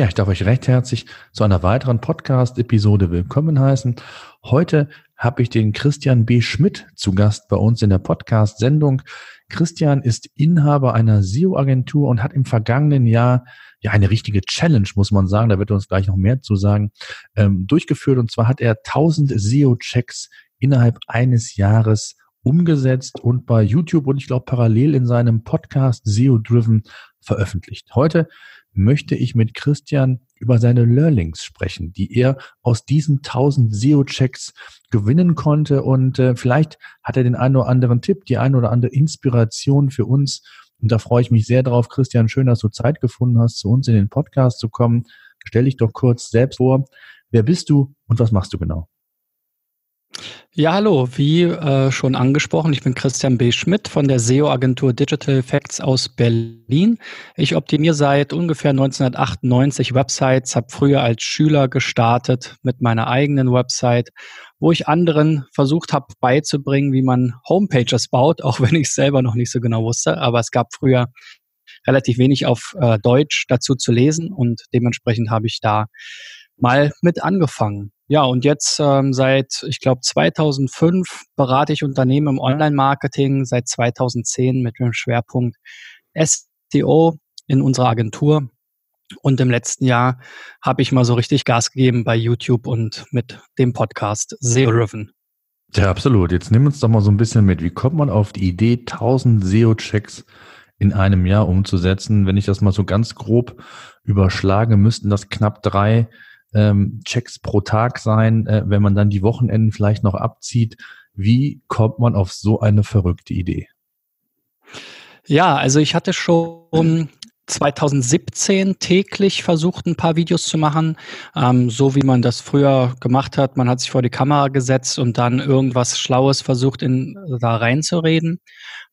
Ja, ich darf euch recht herzlich zu einer weiteren Podcast-Episode willkommen heißen. Heute habe ich den Christian B. Schmidt zu Gast bei uns in der Podcast-Sendung. Christian ist Inhaber einer SEO-Agentur und hat im vergangenen Jahr ja eine richtige Challenge, muss man sagen, da wird er uns gleich noch mehr zu sagen, ähm, durchgeführt. Und zwar hat er 1000 SEO-Checks innerhalb eines Jahres umgesetzt und bei YouTube und ich glaube parallel in seinem Podcast SEO Driven veröffentlicht. Heute möchte ich mit Christian über seine Learnings sprechen, die er aus diesen 1000 SEO-Checks gewinnen konnte. Und äh, vielleicht hat er den einen oder anderen Tipp, die eine oder andere Inspiration für uns. Und da freue ich mich sehr drauf. Christian, schön, dass du Zeit gefunden hast, zu uns in den Podcast zu kommen. Stell dich doch kurz selbst vor. Wer bist du und was machst du genau? Ja, hallo, wie äh, schon angesprochen, ich bin Christian B. Schmidt von der SEO-Agentur Digital Effects aus Berlin. Ich optimiere seit ungefähr 1998 Websites, habe früher als Schüler gestartet mit meiner eigenen Website, wo ich anderen versucht habe beizubringen, wie man Homepages baut, auch wenn ich es selber noch nicht so genau wusste. Aber es gab früher relativ wenig auf äh, Deutsch dazu zu lesen und dementsprechend habe ich da mal mit angefangen. Ja, und jetzt ähm, seit, ich glaube, 2005 berate ich Unternehmen im Online-Marketing, seit 2010 mit dem Schwerpunkt SEO in unserer Agentur. Und im letzten Jahr habe ich mal so richtig Gas gegeben bei YouTube und mit dem Podcast SEO Riven. Ja, absolut. Jetzt nimm uns doch mal so ein bisschen mit. Wie kommt man auf die Idee, 1000 SEO-Checks in einem Jahr umzusetzen? Wenn ich das mal so ganz grob überschlage, müssten das knapp drei ähm, Checks pro Tag sein, äh, wenn man dann die Wochenenden vielleicht noch abzieht. Wie kommt man auf so eine verrückte Idee? Ja, also ich hatte schon 2017 täglich versucht, ein paar Videos zu machen, ähm, so wie man das früher gemacht hat. Man hat sich vor die Kamera gesetzt und dann irgendwas Schlaues versucht, in, da reinzureden.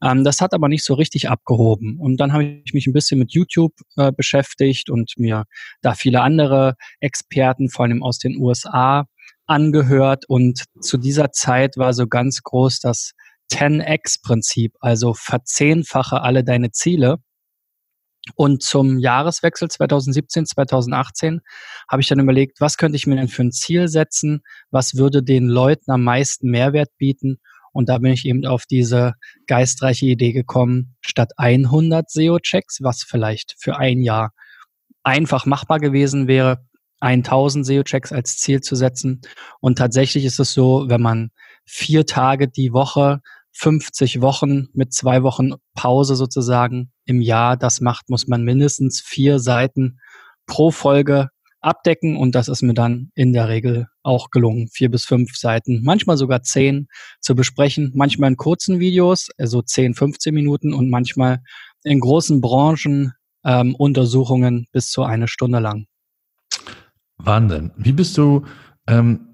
Ähm, das hat aber nicht so richtig abgehoben. Und dann habe ich mich ein bisschen mit YouTube äh, beschäftigt und mir da viele andere Experten, vor allem aus den USA, angehört. Und zu dieser Zeit war so ganz groß das 10x-Prinzip, also verzehnfache alle deine Ziele. Und zum Jahreswechsel 2017, 2018 habe ich dann überlegt, was könnte ich mir denn für ein Ziel setzen? Was würde den Leuten am meisten Mehrwert bieten? Und da bin ich eben auf diese geistreiche Idee gekommen, statt 100 SEO-Checks, was vielleicht für ein Jahr einfach machbar gewesen wäre, 1000 SEO-Checks als Ziel zu setzen. Und tatsächlich ist es so, wenn man vier Tage die Woche 50 Wochen mit zwei Wochen Pause sozusagen im Jahr das macht, muss man mindestens vier Seiten pro Folge abdecken und das ist mir dann in der Regel auch gelungen, vier bis fünf Seiten, manchmal sogar zehn zu besprechen, manchmal in kurzen Videos, also 10, 15 Minuten und manchmal in großen Branchen ähm, Untersuchungen bis zu eine Stunde lang. Wahnsinn. Wie bist du, ähm,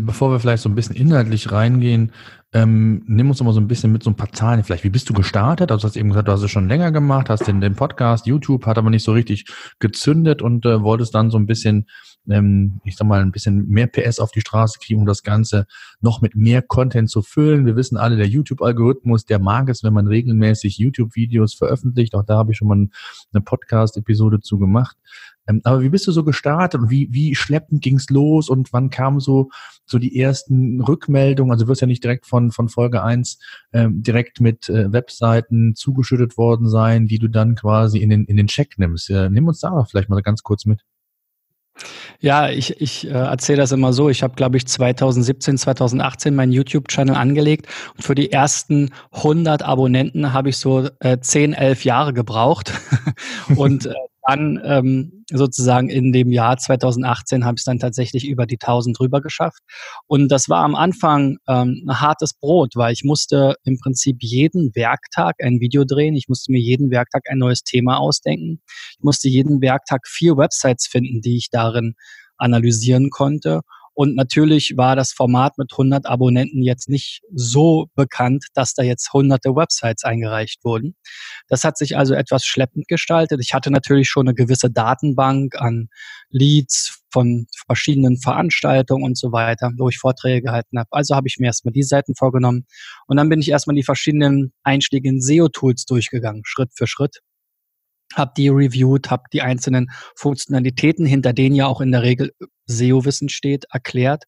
bevor wir vielleicht so ein bisschen inhaltlich reingehen, ähm, nimm uns mal so ein bisschen mit so ein paar Zahlen vielleicht. Wie bist du gestartet? Also du hast eben gesagt, du hast es schon länger gemacht, hast den, den Podcast, YouTube, hat aber nicht so richtig gezündet und äh, wolltest dann so ein bisschen, ähm, ich sag mal, ein bisschen mehr PS auf die Straße kriegen, um das Ganze noch mit mehr Content zu füllen. Wir wissen alle, der YouTube-Algorithmus, der mag es, wenn man regelmäßig YouTube-Videos veröffentlicht. Auch da habe ich schon mal eine Podcast-Episode zu gemacht. Ähm, aber wie bist du so gestartet und wie, wie schleppend ging's los und wann kamen so, so die ersten Rückmeldungen? Also du wirst ja nicht direkt von, von Folge eins ähm, direkt mit äh, Webseiten zugeschüttet worden sein, die du dann quasi in den, in den Check nimmst. Äh, nimm uns da vielleicht mal ganz kurz mit. Ja, ich, ich äh, erzähle das immer so. Ich habe, glaube ich, 2017, 2018 meinen YouTube-Channel angelegt und für die ersten 100 Abonnenten habe ich so äh, 10, 11 Jahre gebraucht. und äh, dann ähm, sozusagen in dem Jahr 2018 habe ich es dann tatsächlich über die 1000 drüber geschafft. Und das war am Anfang ähm, ein hartes Brot, weil ich musste im Prinzip jeden Werktag ein Video drehen. Ich musste mir jeden Werktag ein neues Thema ausdenken. Ich musste jeden Werktag vier Websites finden, die ich darin analysieren konnte. Und natürlich war das Format mit 100 Abonnenten jetzt nicht so bekannt, dass da jetzt hunderte Websites eingereicht wurden. Das hat sich also etwas schleppend gestaltet. Ich hatte natürlich schon eine gewisse Datenbank an Leads von verschiedenen Veranstaltungen und so weiter, wo ich Vorträge gehalten habe. Also habe ich mir erstmal die Seiten vorgenommen und dann bin ich erstmal die verschiedenen Einstiege in SEO-Tools durchgegangen, Schritt für Schritt habe die reviewed, habe die einzelnen Funktionalitäten, hinter denen ja auch in der Regel SEO-Wissen steht, erklärt.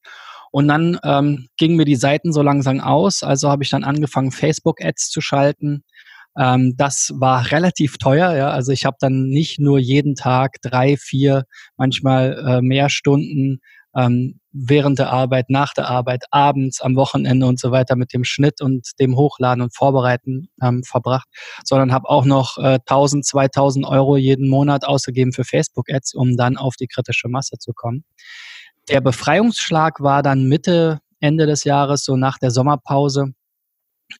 Und dann ähm, gingen mir die Seiten so langsam aus, also habe ich dann angefangen, Facebook-Ads zu schalten. Ähm, das war relativ teuer, ja. Also ich habe dann nicht nur jeden Tag drei, vier, manchmal äh, mehr Stunden ähm, während der Arbeit, nach der Arbeit, abends, am Wochenende und so weiter mit dem Schnitt und dem Hochladen und Vorbereiten ähm, verbracht, sondern habe auch noch äh, 1000, 2000 Euro jeden Monat ausgegeben für Facebook-Ads, um dann auf die kritische Masse zu kommen. Der Befreiungsschlag war dann Mitte, Ende des Jahres, so nach der Sommerpause,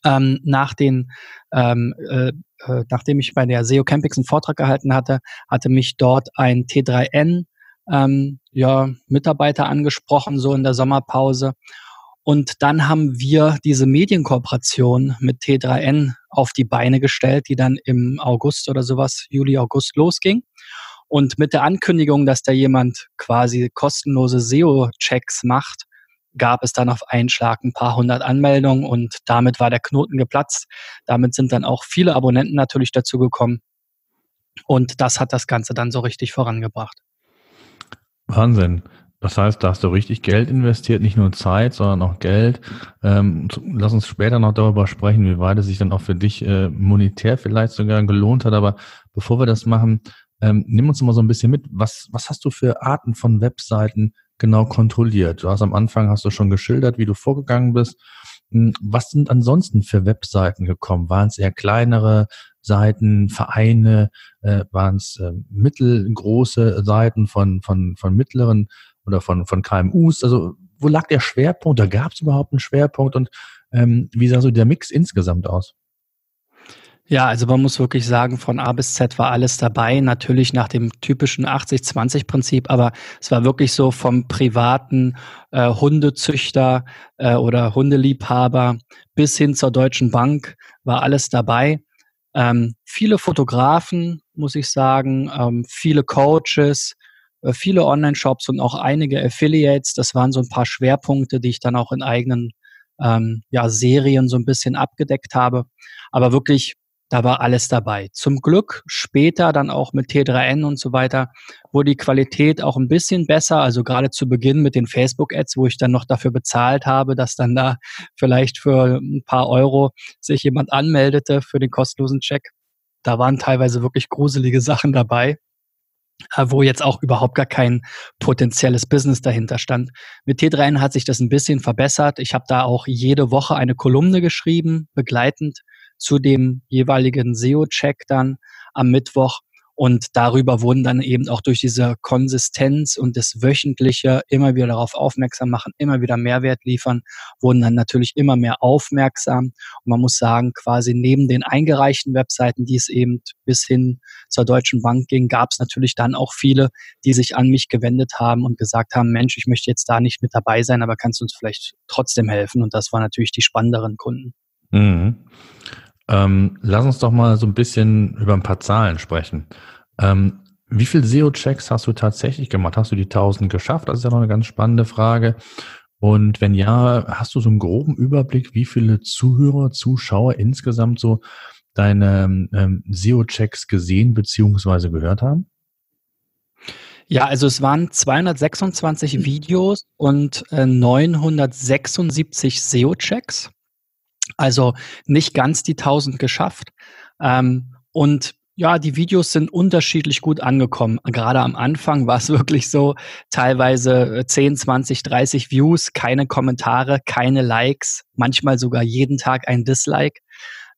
ähm, nach den, ähm, äh, äh, nachdem ich bei der SEO Campix einen Vortrag gehalten hatte, hatte mich dort ein T3N ähm, ja, Mitarbeiter angesprochen, so in der Sommerpause. Und dann haben wir diese Medienkooperation mit T3N auf die Beine gestellt, die dann im August oder sowas, Juli, August losging. Und mit der Ankündigung, dass da jemand quasi kostenlose SEO-Checks macht, gab es dann auf einen Schlag ein paar hundert Anmeldungen und damit war der Knoten geplatzt. Damit sind dann auch viele Abonnenten natürlich dazu gekommen. Und das hat das Ganze dann so richtig vorangebracht. Wahnsinn. Das heißt, da hast du richtig Geld investiert, nicht nur Zeit, sondern auch Geld. Ähm, lass uns später noch darüber sprechen, wie weit es sich dann auch für dich äh, monetär vielleicht sogar gelohnt hat. Aber bevor wir das machen, ähm, nimm uns mal so ein bisschen mit. Was, was hast du für Arten von Webseiten genau kontrolliert? Du hast am Anfang hast du schon geschildert, wie du vorgegangen bist. Hm, was sind ansonsten für Webseiten gekommen? Waren es eher kleinere Seiten, Vereine, äh, waren es äh, mittelgroße Seiten von, von, von mittleren oder von, von KMUs? Also wo lag der Schwerpunkt? Da gab es überhaupt einen Schwerpunkt? Und ähm, wie sah so der Mix insgesamt aus? Ja, also man muss wirklich sagen, von A bis Z war alles dabei. Natürlich nach dem typischen 80-20-Prinzip, aber es war wirklich so vom privaten äh, Hundezüchter äh, oder Hundeliebhaber bis hin zur Deutschen Bank war alles dabei. Ähm, viele Fotografen, muss ich sagen, ähm, viele Coaches, äh, viele Online-Shops und auch einige Affiliates. Das waren so ein paar Schwerpunkte, die ich dann auch in eigenen ähm, ja, Serien so ein bisschen abgedeckt habe. Aber wirklich da war alles dabei. Zum Glück später dann auch mit T3N und so weiter wurde die Qualität auch ein bisschen besser. Also gerade zu Beginn mit den Facebook-Ads, wo ich dann noch dafür bezahlt habe, dass dann da vielleicht für ein paar Euro sich jemand anmeldete für den kostenlosen Check. Da waren teilweise wirklich gruselige Sachen dabei äh, wo jetzt auch überhaupt gar kein potenzielles Business dahinter stand. Mit T3N hat sich das ein bisschen verbessert. Ich habe da auch jede Woche eine Kolumne geschrieben, begleitend zu dem jeweiligen SEO-Check dann am Mittwoch. Und darüber wurden dann eben auch durch diese Konsistenz und das Wöchentliche immer wieder darauf aufmerksam machen, immer wieder Mehrwert liefern, wurden dann natürlich immer mehr aufmerksam. Und man muss sagen, quasi neben den eingereichten Webseiten, die es eben bis hin zur Deutschen Bank ging, gab es natürlich dann auch viele, die sich an mich gewendet haben und gesagt haben, Mensch, ich möchte jetzt da nicht mit dabei sein, aber kannst du uns vielleicht trotzdem helfen? Und das waren natürlich die spannenderen Kunden. Mhm. Ähm, lass uns doch mal so ein bisschen über ein paar Zahlen sprechen. Ähm, wie viele SEO-Checks hast du tatsächlich gemacht? Hast du die 1000 geschafft? Das ist ja noch eine ganz spannende Frage. Und wenn ja, hast du so einen groben Überblick, wie viele Zuhörer, Zuschauer insgesamt so deine ähm, SEO-Checks gesehen bzw. gehört haben? Ja, also es waren 226 Videos und äh, 976 SEO-Checks. Also nicht ganz die 1000 geschafft. Ähm, und ja, die Videos sind unterschiedlich gut angekommen. Gerade am Anfang war es wirklich so, teilweise 10, 20, 30 Views, keine Kommentare, keine Likes, manchmal sogar jeden Tag ein Dislike.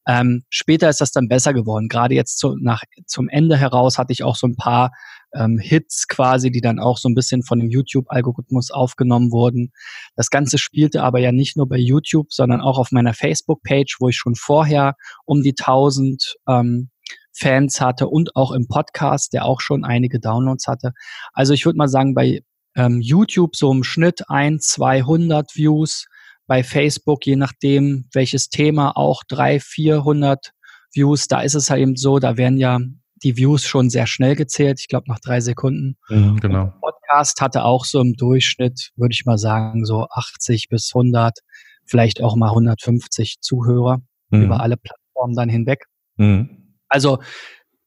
Ähm, später ist das dann besser geworden. Gerade jetzt zu, nach, zum Ende heraus hatte ich auch so ein paar ähm, Hits quasi, die dann auch so ein bisschen von dem YouTube-Algorithmus aufgenommen wurden. Das Ganze spielte aber ja nicht nur bei YouTube, sondern auch auf meiner Facebook-Page, wo ich schon vorher um die 1000 ähm, Fans hatte und auch im Podcast, der auch schon einige Downloads hatte. Also ich würde mal sagen, bei ähm, YouTube so im Schnitt ein, 200 Views, bei Facebook, je nachdem welches Thema, auch 300, 400 Views. Da ist es halt eben so, da werden ja die Views schon sehr schnell gezählt, ich glaube nach drei Sekunden. Mhm, genau. Podcast hatte auch so im Durchschnitt, würde ich mal sagen, so 80 bis 100, vielleicht auch mal 150 Zuhörer mhm. über alle Plattformen dann hinweg. Mhm. Also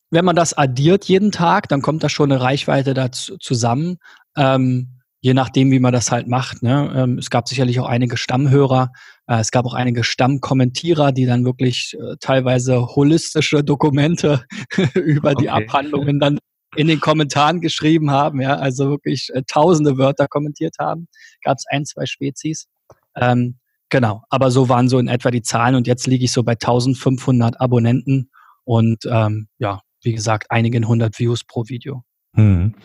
wenn man das addiert jeden Tag, dann kommt da schon eine Reichweite dazu zusammen. Ähm, je nachdem, wie man das halt macht. Ne? Ähm, es gab sicherlich auch einige Stammhörer, äh, es gab auch einige Stammkommentierer, die dann wirklich äh, teilweise holistische Dokumente über okay. die Abhandlungen dann in den Kommentaren geschrieben haben, ja, also wirklich äh, tausende Wörter kommentiert haben. Gab es ein, zwei Spezies. Ähm, genau, aber so waren so in etwa die Zahlen und jetzt liege ich so bei 1500 Abonnenten und ähm, ja, wie gesagt, einigen hundert Views pro Video. Hm.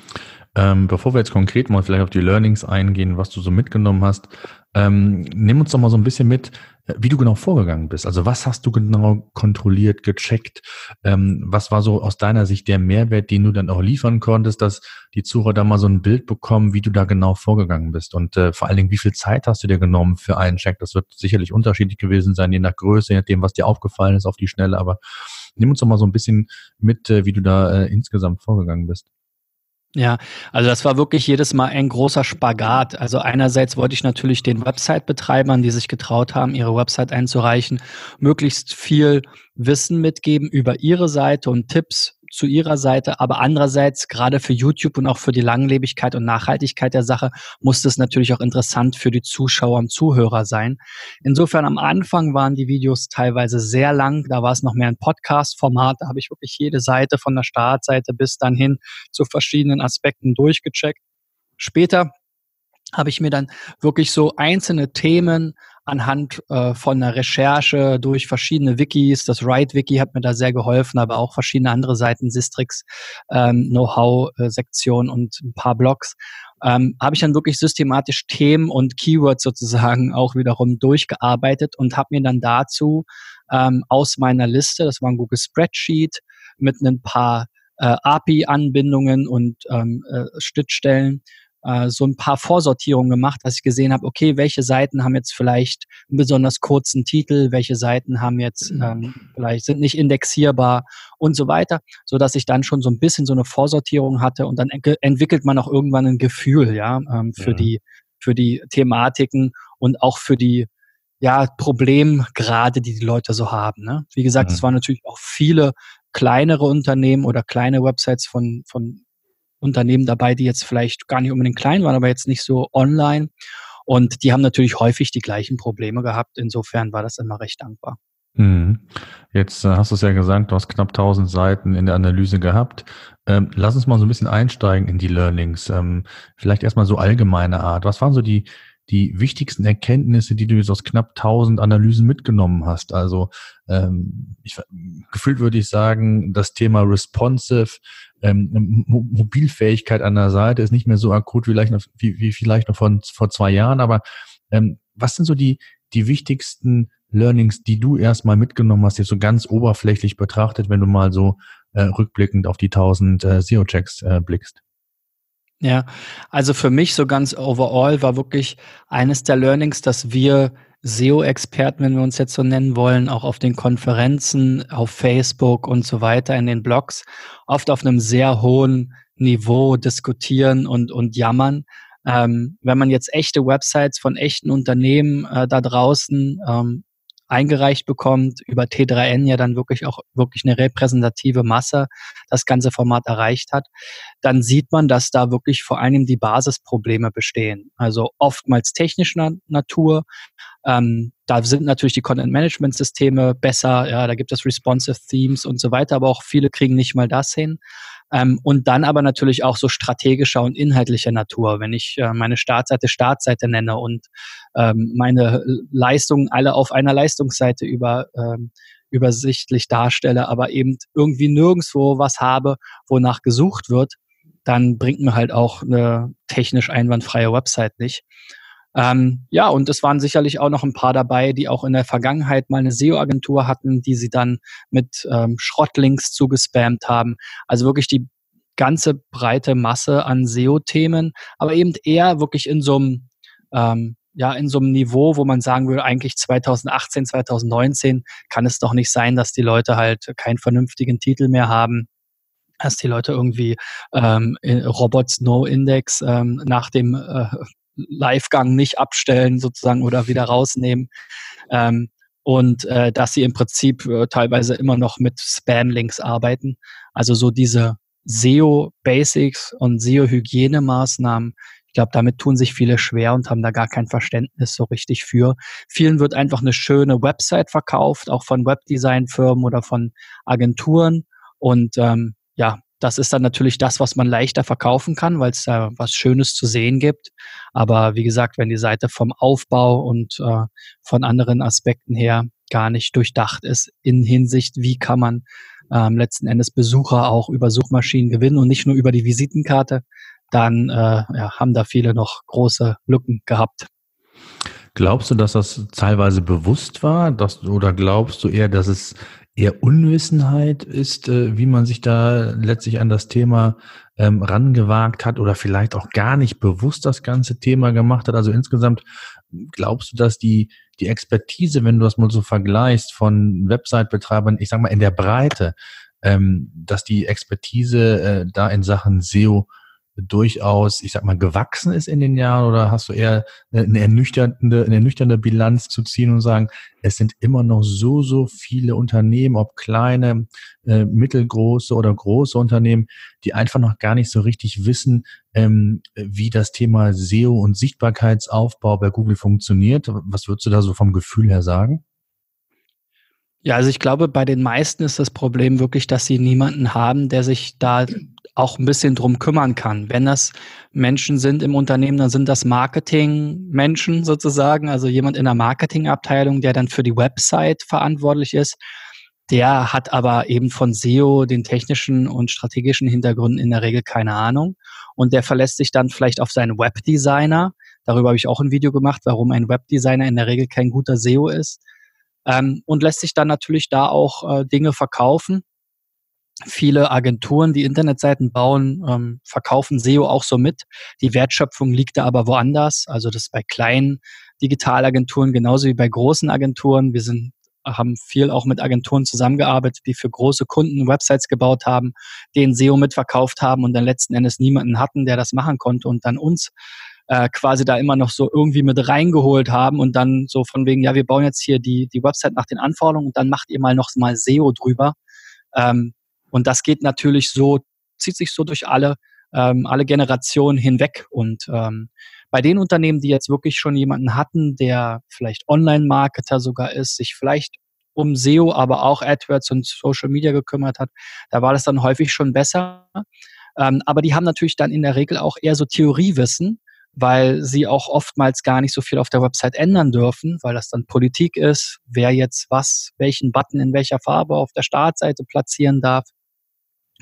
Ähm, bevor wir jetzt konkret mal vielleicht auf die Learnings eingehen, was du so mitgenommen hast, ähm, nimm uns doch mal so ein bisschen mit, äh, wie du genau vorgegangen bist. Also was hast du genau kontrolliert, gecheckt? Ähm, was war so aus deiner Sicht der Mehrwert, den du dann auch liefern konntest, dass die Zuhörer da mal so ein Bild bekommen, wie du da genau vorgegangen bist? Und äh, vor allen Dingen, wie viel Zeit hast du dir genommen für einen Check? Das wird sicherlich unterschiedlich gewesen sein, je nach Größe, je nachdem, was dir aufgefallen ist auf die Schnelle. Aber nimm uns doch mal so ein bisschen mit, äh, wie du da äh, insgesamt vorgegangen bist. Ja, also das war wirklich jedes Mal ein großer Spagat. Also einerseits wollte ich natürlich den Website-Betreibern, die sich getraut haben, ihre Website einzureichen, möglichst viel Wissen mitgeben über ihre Seite und Tipps zu ihrer Seite, aber andererseits gerade für YouTube und auch für die Langlebigkeit und Nachhaltigkeit der Sache muss das natürlich auch interessant für die Zuschauer und Zuhörer sein. Insofern am Anfang waren die Videos teilweise sehr lang, da war es noch mehr ein Podcast-Format, da habe ich wirklich jede Seite von der Startseite bis dann hin zu verschiedenen Aspekten durchgecheckt. Später habe ich mir dann wirklich so einzelne Themen anhand äh, von einer Recherche durch verschiedene Wikis, das Write-Wiki hat mir da sehr geholfen, aber auch verschiedene andere Seiten, Sistrix, ähm, Know-how-Sektion und ein paar Blogs, ähm, habe ich dann wirklich systematisch Themen und Keywords sozusagen auch wiederum durchgearbeitet und habe mir dann dazu ähm, aus meiner Liste, das war ein Google Spreadsheet mit ein paar äh, API-Anbindungen und ähm, äh, Schnittstellen, äh, so ein paar Vorsortierungen gemacht, dass ich gesehen habe, okay, welche Seiten haben jetzt vielleicht einen besonders kurzen Titel, welche Seiten haben jetzt mhm. ähm, vielleicht sind nicht indexierbar und so weiter, so dass ich dann schon so ein bisschen so eine Vorsortierung hatte und dann entwickelt man auch irgendwann ein Gefühl, ja, ähm, für ja. die für die Thematiken und auch für die ja, Problemgrade, die die Leute so haben. Ne? Wie gesagt, mhm. es waren natürlich auch viele kleinere Unternehmen oder kleine Websites von, von Unternehmen dabei, die jetzt vielleicht gar nicht unbedingt klein waren, aber jetzt nicht so online. Und die haben natürlich häufig die gleichen Probleme gehabt. Insofern war das immer recht dankbar. Mhm. Jetzt äh, hast du es ja gesagt, du hast knapp 1000 Seiten in der Analyse gehabt. Ähm, lass uns mal so ein bisschen einsteigen in die Learnings. Ähm, vielleicht erstmal so allgemeine Art. Was waren so die, die wichtigsten Erkenntnisse, die du jetzt aus knapp 1000 Analysen mitgenommen hast? Also ähm, ich, gefühlt würde ich sagen, das Thema responsive ähm, Mobilfähigkeit an der Seite ist nicht mehr so akut wie vielleicht noch, wie, wie vielleicht noch von, vor zwei Jahren, aber ähm, was sind so die, die wichtigsten Learnings, die du erstmal mitgenommen hast, jetzt so ganz oberflächlich betrachtet, wenn du mal so äh, rückblickend auf die 1000 äh, SEO-Checks äh, blickst? Ja, also für mich so ganz overall war wirklich eines der Learnings, dass wir SEO-Experten, wenn wir uns jetzt so nennen wollen, auch auf den Konferenzen, auf Facebook und so weiter, in den Blogs, oft auf einem sehr hohen Niveau diskutieren und, und jammern. Ähm, wenn man jetzt echte Websites von echten Unternehmen äh, da draußen ähm, eingereicht bekommt, über T3N ja dann wirklich auch wirklich eine repräsentative Masse das ganze Format erreicht hat, dann sieht man, dass da wirklich vor allem die Basisprobleme bestehen. Also oftmals technischer Natur. Ähm, da sind natürlich die Content-Management-Systeme besser, ja, da gibt es responsive Themes und so weiter, aber auch viele kriegen nicht mal das hin. Ähm, und dann aber natürlich auch so strategischer und inhaltlicher Natur. Wenn ich äh, meine Startseite Startseite nenne und ähm, meine Leistungen alle auf einer Leistungsseite über, ähm, übersichtlich darstelle, aber eben irgendwie nirgendwo was habe, wonach gesucht wird, dann bringt mir halt auch eine technisch einwandfreie Website nicht. Ähm, ja, und es waren sicherlich auch noch ein paar dabei, die auch in der Vergangenheit mal eine SEO-Agentur hatten, die sie dann mit ähm, Schrottlinks zugespammt haben. Also wirklich die ganze breite Masse an SEO-Themen, aber eben eher wirklich in so einem ähm, ja, in so einem Niveau, wo man sagen würde, eigentlich 2018, 2019 kann es doch nicht sein, dass die Leute halt keinen vernünftigen Titel mehr haben, dass die Leute irgendwie ähm, Robots No Index ähm, nach dem äh, Livegang nicht abstellen sozusagen oder wieder rausnehmen. Ähm, und äh, dass sie im Prinzip äh, teilweise immer noch mit Spam-Links arbeiten. Also so diese SEO-Basics und SEO-Hygienemaßnahmen, ich glaube, damit tun sich viele schwer und haben da gar kein Verständnis so richtig für. Vielen wird einfach eine schöne Website verkauft, auch von Webdesign-Firmen oder von Agenturen. Und ähm, ja, das ist dann natürlich das, was man leichter verkaufen kann, weil es da was Schönes zu sehen gibt. Aber wie gesagt, wenn die Seite vom Aufbau und äh, von anderen Aspekten her gar nicht durchdacht ist in Hinsicht, wie kann man ähm, letzten Endes Besucher auch über Suchmaschinen gewinnen und nicht nur über die Visitenkarte, dann äh, ja, haben da viele noch große Lücken gehabt. Glaubst du, dass das teilweise bewusst war, dass, oder glaubst du eher, dass es eher Unwissenheit ist, äh, wie man sich da letztlich an das Thema ähm, rangewagt hat oder vielleicht auch gar nicht bewusst das ganze Thema gemacht hat? Also insgesamt glaubst du, dass die, die Expertise, wenn du das mal so vergleichst von Website-Betreibern, ich sag mal in der Breite, ähm, dass die Expertise äh, da in Sachen SEO durchaus, ich sag mal, gewachsen ist in den Jahren oder hast du eher eine ernüchternde, eine ernüchternde Bilanz zu ziehen und sagen, es sind immer noch so, so viele Unternehmen, ob kleine, äh, mittelgroße oder große Unternehmen, die einfach noch gar nicht so richtig wissen, ähm, wie das Thema SEO und Sichtbarkeitsaufbau bei Google funktioniert. Was würdest du da so vom Gefühl her sagen? Ja, also ich glaube, bei den meisten ist das Problem wirklich, dass sie niemanden haben, der sich da auch ein bisschen drum kümmern kann. Wenn das Menschen sind im Unternehmen, dann sind das Marketing-Menschen sozusagen, also jemand in der Marketingabteilung, der dann für die Website verantwortlich ist. Der hat aber eben von SEO, den technischen und strategischen Hintergründen in der Regel keine Ahnung. Und der verlässt sich dann vielleicht auf seinen Webdesigner. Darüber habe ich auch ein Video gemacht, warum ein Webdesigner in der Regel kein guter SEO ist. Ähm, und lässt sich dann natürlich da auch äh, Dinge verkaufen Viele Agenturen, die Internetseiten bauen, ähm, verkaufen SEO auch so mit. Die Wertschöpfung liegt da aber woanders. Also das bei kleinen Digitalagenturen genauso wie bei großen Agenturen. Wir sind haben viel auch mit Agenturen zusammengearbeitet, die für große Kunden Websites gebaut haben, denen SEO mitverkauft haben und dann letzten Endes niemanden hatten, der das machen konnte und dann uns äh, quasi da immer noch so irgendwie mit reingeholt haben und dann so von wegen, ja, wir bauen jetzt hier die, die Website nach den Anforderungen und dann macht ihr mal noch mal SEO drüber. Ähm, und das geht natürlich so, zieht sich so durch alle, ähm, alle Generationen hinweg. Und ähm, bei den Unternehmen, die jetzt wirklich schon jemanden hatten, der vielleicht Online-Marketer sogar ist, sich vielleicht um SEO, aber auch AdWords und Social Media gekümmert hat, da war das dann häufig schon besser. Ähm, aber die haben natürlich dann in der Regel auch eher so Theoriewissen, weil sie auch oftmals gar nicht so viel auf der Website ändern dürfen, weil das dann Politik ist, wer jetzt was, welchen Button in welcher Farbe auf der Startseite platzieren darf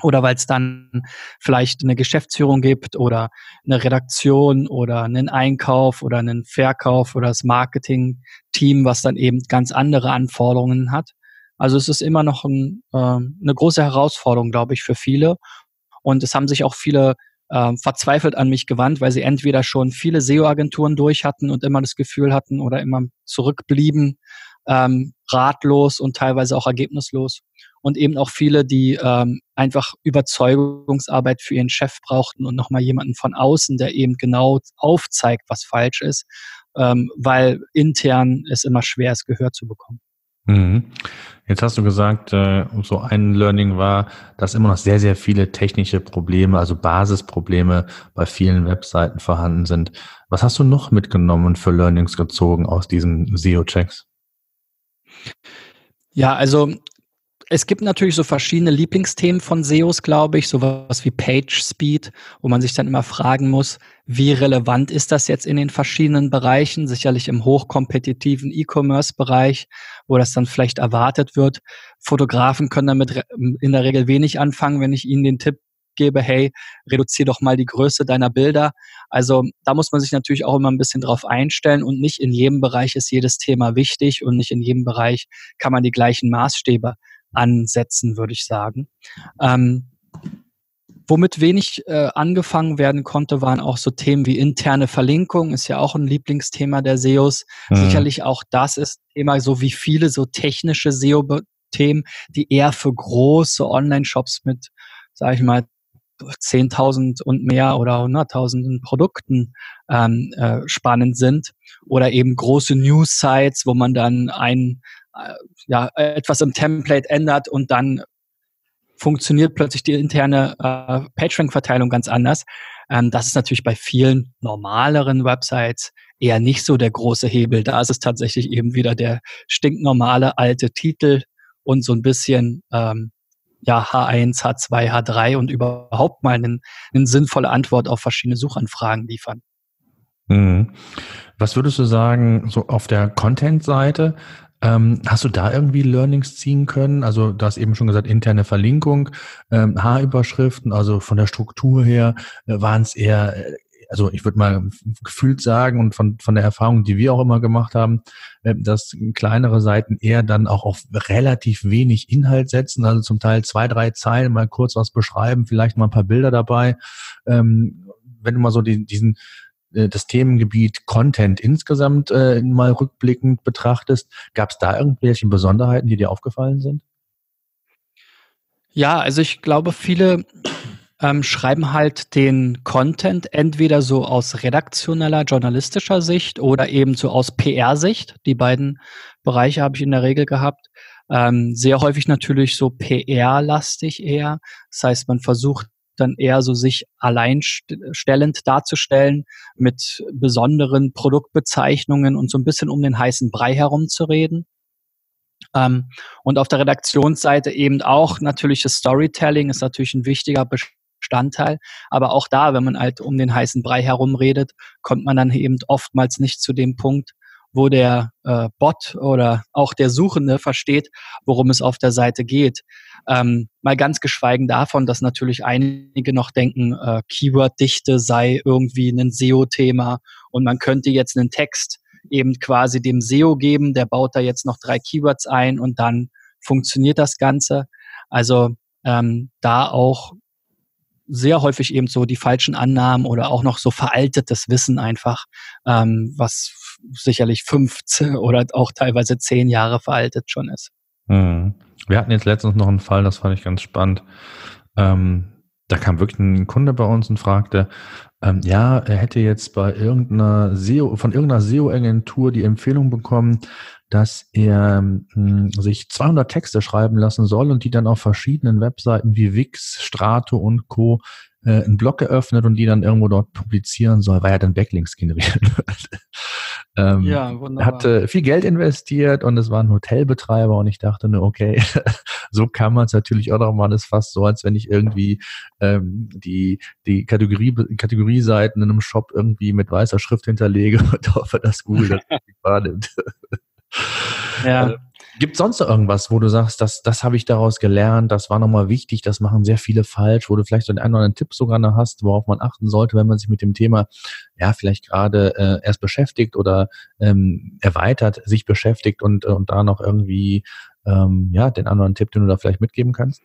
oder weil es dann vielleicht eine Geschäftsführung gibt oder eine Redaktion oder einen Einkauf oder einen Verkauf oder das Marketing-Team, was dann eben ganz andere Anforderungen hat. Also es ist immer noch ein, äh, eine große Herausforderung, glaube ich, für viele. Und es haben sich auch viele äh, verzweifelt an mich gewandt, weil sie entweder schon viele SEO-Agenturen durch hatten und immer das Gefühl hatten oder immer zurückblieben, ähm, ratlos und teilweise auch ergebnislos und eben auch viele, die ähm, einfach Überzeugungsarbeit für ihren Chef brauchten und nochmal jemanden von außen, der eben genau aufzeigt, was falsch ist, ähm, weil intern es immer schwer ist, Gehör zu bekommen. Mhm. Jetzt hast du gesagt, äh, so ein Learning war, dass immer noch sehr, sehr viele technische Probleme, also Basisprobleme bei vielen Webseiten vorhanden sind. Was hast du noch mitgenommen für Learnings gezogen aus diesen SEO-Checks? Ja, also es gibt natürlich so verschiedene Lieblingsthemen von SEOs, glaube ich, sowas wie Page Speed, wo man sich dann immer fragen muss, wie relevant ist das jetzt in den verschiedenen Bereichen, sicherlich im hochkompetitiven E-Commerce-Bereich, wo das dann vielleicht erwartet wird. Fotografen können damit in der Regel wenig anfangen, wenn ich ihnen den Tipp gebe, hey, reduziere doch mal die Größe deiner Bilder. Also da muss man sich natürlich auch immer ein bisschen drauf einstellen und nicht in jedem Bereich ist jedes Thema wichtig und nicht in jedem Bereich kann man die gleichen Maßstäbe ansetzen, würde ich sagen. Ähm, womit wenig äh, angefangen werden konnte, waren auch so Themen wie interne Verlinkung, ist ja auch ein Lieblingsthema der SEOs. Mhm. Sicherlich auch das ist Thema, so wie viele so technische SEO-Themen, die eher für große Online-Shops mit, sage ich mal, 10.000 und mehr oder 100.000 Produkten ähm, äh, spannend sind oder eben große News-Sites, wo man dann ein ja etwas im Template ändert und dann funktioniert plötzlich die interne äh, PageRank-Verteilung ganz anders. Ähm, das ist natürlich bei vielen normaleren Websites eher nicht so der große Hebel. Da ist es tatsächlich eben wieder der stinknormale alte Titel und so ein bisschen ähm, ja, H1, H2, H3 und überhaupt mal eine, eine sinnvolle Antwort auf verschiedene Suchanfragen liefern. Mhm. Was würdest du sagen, so auf der Content-Seite? Ähm, hast du da irgendwie Learnings ziehen können? Also du hast eben schon gesagt, interne Verlinkung, ähm, H-Überschriften, also von der Struktur her äh, waren es eher äh, also ich würde mal gefühlt sagen und von, von der Erfahrung, die wir auch immer gemacht haben, äh, dass kleinere Seiten eher dann auch auf relativ wenig Inhalt setzen, also zum Teil zwei, drei Zeilen mal kurz was beschreiben, vielleicht mal ein paar Bilder dabei. Ähm, wenn du mal so die, diesen das Themengebiet Content insgesamt äh, mal rückblickend betrachtest, gab es da irgendwelche Besonderheiten, die dir aufgefallen sind? Ja, also ich glaube, viele ähm, schreiben halt den Content entweder so aus redaktioneller, journalistischer Sicht oder eben so aus PR-Sicht. Die beiden Bereiche habe ich in der Regel gehabt. Ähm, sehr häufig natürlich so PR-lastig eher. Das heißt, man versucht dann eher so sich alleinstellend darzustellen mit besonderen Produktbezeichnungen und so ein bisschen um den heißen Brei herumzureden. Ähm, und auf der Redaktionsseite eben auch natürlich das Storytelling ist natürlich ein wichtiger Bestandteil. Aber auch da, wenn man halt um den heißen Brei herumredet, kommt man dann eben oftmals nicht zu dem Punkt, wo der äh, Bot oder auch der Suchende versteht, worum es auf der Seite geht. Ähm, mal ganz geschweigen davon, dass natürlich einige noch denken, äh, Keyword-Dichte sei irgendwie ein SEO-Thema und man könnte jetzt einen Text eben quasi dem SEO geben, der baut da jetzt noch drei Keywords ein und dann funktioniert das Ganze. Also ähm, da auch sehr häufig eben so die falschen Annahmen oder auch noch so veraltetes Wissen einfach, ähm, was sicherlich 15 oder auch teilweise zehn Jahre veraltet schon ist. Hm. Wir hatten jetzt letztens noch einen Fall, das fand ich ganz spannend. Ähm, da kam wirklich ein Kunde bei uns und fragte, ähm, ja, er hätte jetzt bei irgendeiner SEO, von irgendeiner SEO-Agentur die Empfehlung bekommen, dass er mh, hm, sich 200 Texte schreiben lassen soll und die dann auf verschiedenen Webseiten wie Wix, Strato und Co. Äh, einen Blog eröffnet und die dann irgendwo dort publizieren soll, weil er dann Backlinks generieren würde. ähm, ja, wunderbar. Hatte viel Geld investiert und es war ein Hotelbetreiber und ich dachte nur, okay, so kann man es natürlich auch noch mal, das ist fast so, als wenn ich irgendwie ähm, die, die Kategorie, Kategorieseiten in einem Shop irgendwie mit weißer Schrift hinterlege und hoffe, dass Google das wahrnimmt. Ja. Also, Gibt sonst noch irgendwas, wo du sagst, das, das habe ich daraus gelernt, das war nochmal wichtig, das machen sehr viele falsch, wo du vielleicht so einen oder anderen Tipp sogar noch hast, worauf man achten sollte, wenn man sich mit dem Thema ja vielleicht gerade äh, erst beschäftigt oder ähm, erweitert sich beschäftigt und, und da noch irgendwie ähm, ja den anderen Tipp, den du da vielleicht mitgeben kannst?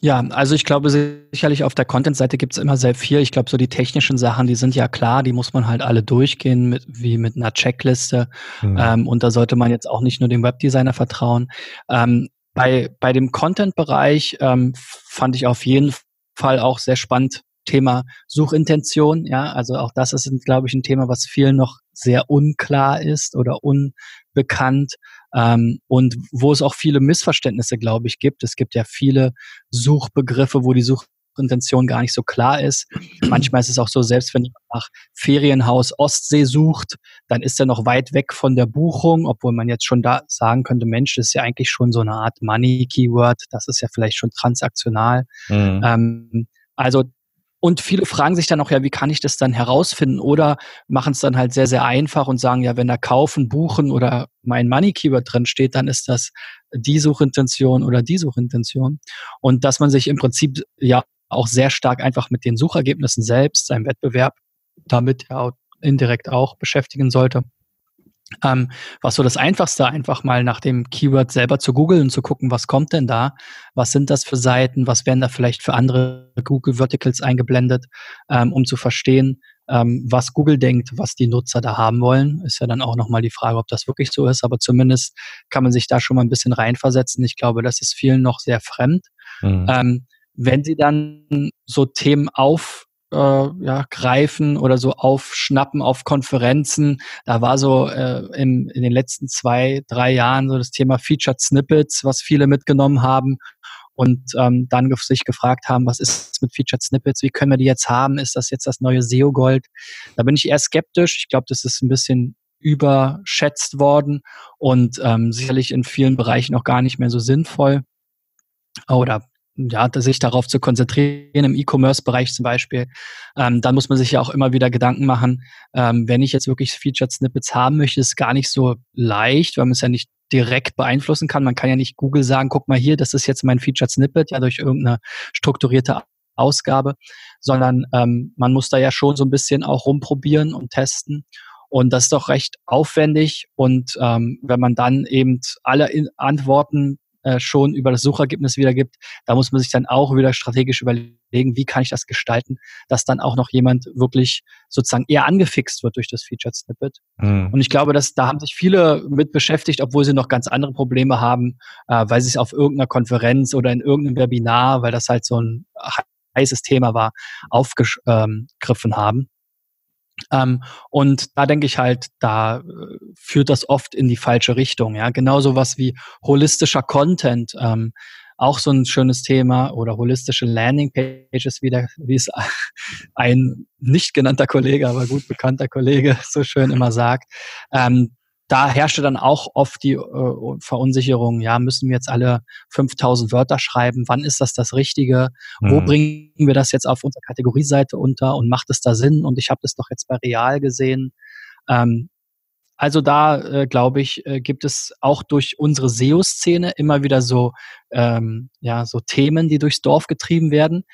Ja, also ich glaube sicherlich auf der Content-Seite gibt es immer sehr viel. Ich glaube, so die technischen Sachen, die sind ja klar, die muss man halt alle durchgehen, mit, wie mit einer Checkliste. Mhm. Ähm, und da sollte man jetzt auch nicht nur dem Webdesigner vertrauen. Ähm, bei, bei dem Content-Bereich ähm, fand ich auf jeden Fall auch sehr spannend Thema Suchintention. Ja, also auch das ist, glaube ich, ein Thema, was vielen noch sehr unklar ist oder unbekannt ähm, und wo es auch viele Missverständnisse, glaube ich, gibt. Es gibt ja viele Suchbegriffe, wo die Suchintention gar nicht so klar ist. Manchmal ist es auch so, selbst wenn jemand nach Ferienhaus Ostsee sucht, dann ist er noch weit weg von der Buchung, obwohl man jetzt schon da sagen könnte, Mensch, das ist ja eigentlich schon so eine Art Money-Keyword, das ist ja vielleicht schon transaktional. Mhm. Ähm, also und viele fragen sich dann auch, ja, wie kann ich das dann herausfinden? Oder machen es dann halt sehr, sehr einfach und sagen, ja, wenn da kaufen, buchen oder mein Money Keyword drin steht, dann ist das die Suchintention oder die Suchintention. Und dass man sich im Prinzip ja auch sehr stark einfach mit den Suchergebnissen selbst, seinem Wettbewerb, damit ja indirekt auch beschäftigen sollte. Ähm, was so das Einfachste, einfach mal nach dem Keyword selber zu googeln und zu gucken, was kommt denn da? Was sind das für Seiten? Was werden da vielleicht für andere Google Verticals eingeblendet, ähm, um zu verstehen, ähm, was Google denkt, was die Nutzer da haben wollen. Ist ja dann auch nochmal die Frage, ob das wirklich so ist, aber zumindest kann man sich da schon mal ein bisschen reinversetzen. Ich glaube, das ist vielen noch sehr fremd. Mhm. Ähm, wenn sie dann so Themen auf äh, ja, greifen oder so aufschnappen auf Konferenzen. Da war so äh, im, in den letzten zwei, drei Jahren so das Thema Featured Snippets, was viele mitgenommen haben und ähm, dann sich gefragt haben, was ist mit Featured Snippets, wie können wir die jetzt haben, ist das jetzt das neue SEO-Gold? Da bin ich eher skeptisch. Ich glaube, das ist ein bisschen überschätzt worden und ähm, sicherlich in vielen Bereichen auch gar nicht mehr so sinnvoll oder ja, sich darauf zu konzentrieren, im E-Commerce-Bereich zum Beispiel, ähm, dann muss man sich ja auch immer wieder Gedanken machen, ähm, wenn ich jetzt wirklich Featured Snippets haben möchte, ist gar nicht so leicht, weil man es ja nicht direkt beeinflussen kann. Man kann ja nicht Google sagen, guck mal hier, das ist jetzt mein Featured Snippet, ja durch irgendeine strukturierte Ausgabe, sondern ähm, man muss da ja schon so ein bisschen auch rumprobieren und testen. Und das ist doch recht aufwendig. Und ähm, wenn man dann eben alle Antworten äh, schon über das Suchergebnis wiedergibt. Da muss man sich dann auch wieder strategisch überlegen, wie kann ich das gestalten, dass dann auch noch jemand wirklich sozusagen eher angefixt wird durch das Featured Snippet. Mhm. Und ich glaube, dass da haben sich viele mit beschäftigt, obwohl sie noch ganz andere Probleme haben, äh, weil sie es auf irgendeiner Konferenz oder in irgendeinem Webinar, weil das halt so ein heißes Thema war, aufgegriffen haben. Ähm, und da denke ich halt, da äh, führt das oft in die falsche Richtung. Ja, genauso was wie holistischer Content. Ähm, auch so ein schönes Thema oder holistische Landingpages, wie, der, wie es ein nicht genannter Kollege, aber gut bekannter Kollege so schön immer sagt. Ähm, da herrschte dann auch oft die äh, Verunsicherung, ja, müssen wir jetzt alle 5000 Wörter schreiben? Wann ist das das Richtige? Mhm. Wo bringen wir das jetzt auf unserer Kategorieseite unter und macht es da Sinn? Und ich habe das doch jetzt bei Real gesehen. Ähm, also da, äh, glaube ich, äh, gibt es auch durch unsere SEO-Szene immer wieder so, ähm, ja, so Themen, die durchs Dorf getrieben werden,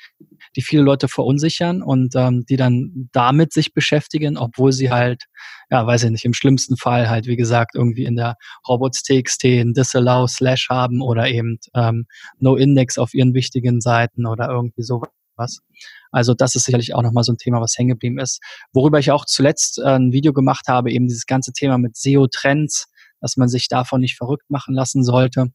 die viele Leute verunsichern und ähm, die dann damit sich beschäftigen, obwohl sie halt, ja, weiß ich nicht, im schlimmsten Fall halt, wie gesagt, irgendwie in der Robots.txt ein Disallow Slash haben oder eben ähm, No Index auf ihren wichtigen Seiten oder irgendwie sowas was. Also das ist sicherlich auch nochmal so ein Thema, was hängen geblieben ist. Worüber ich auch zuletzt äh, ein Video gemacht habe, eben dieses ganze Thema mit SEO-Trends, dass man sich davon nicht verrückt machen lassen sollte.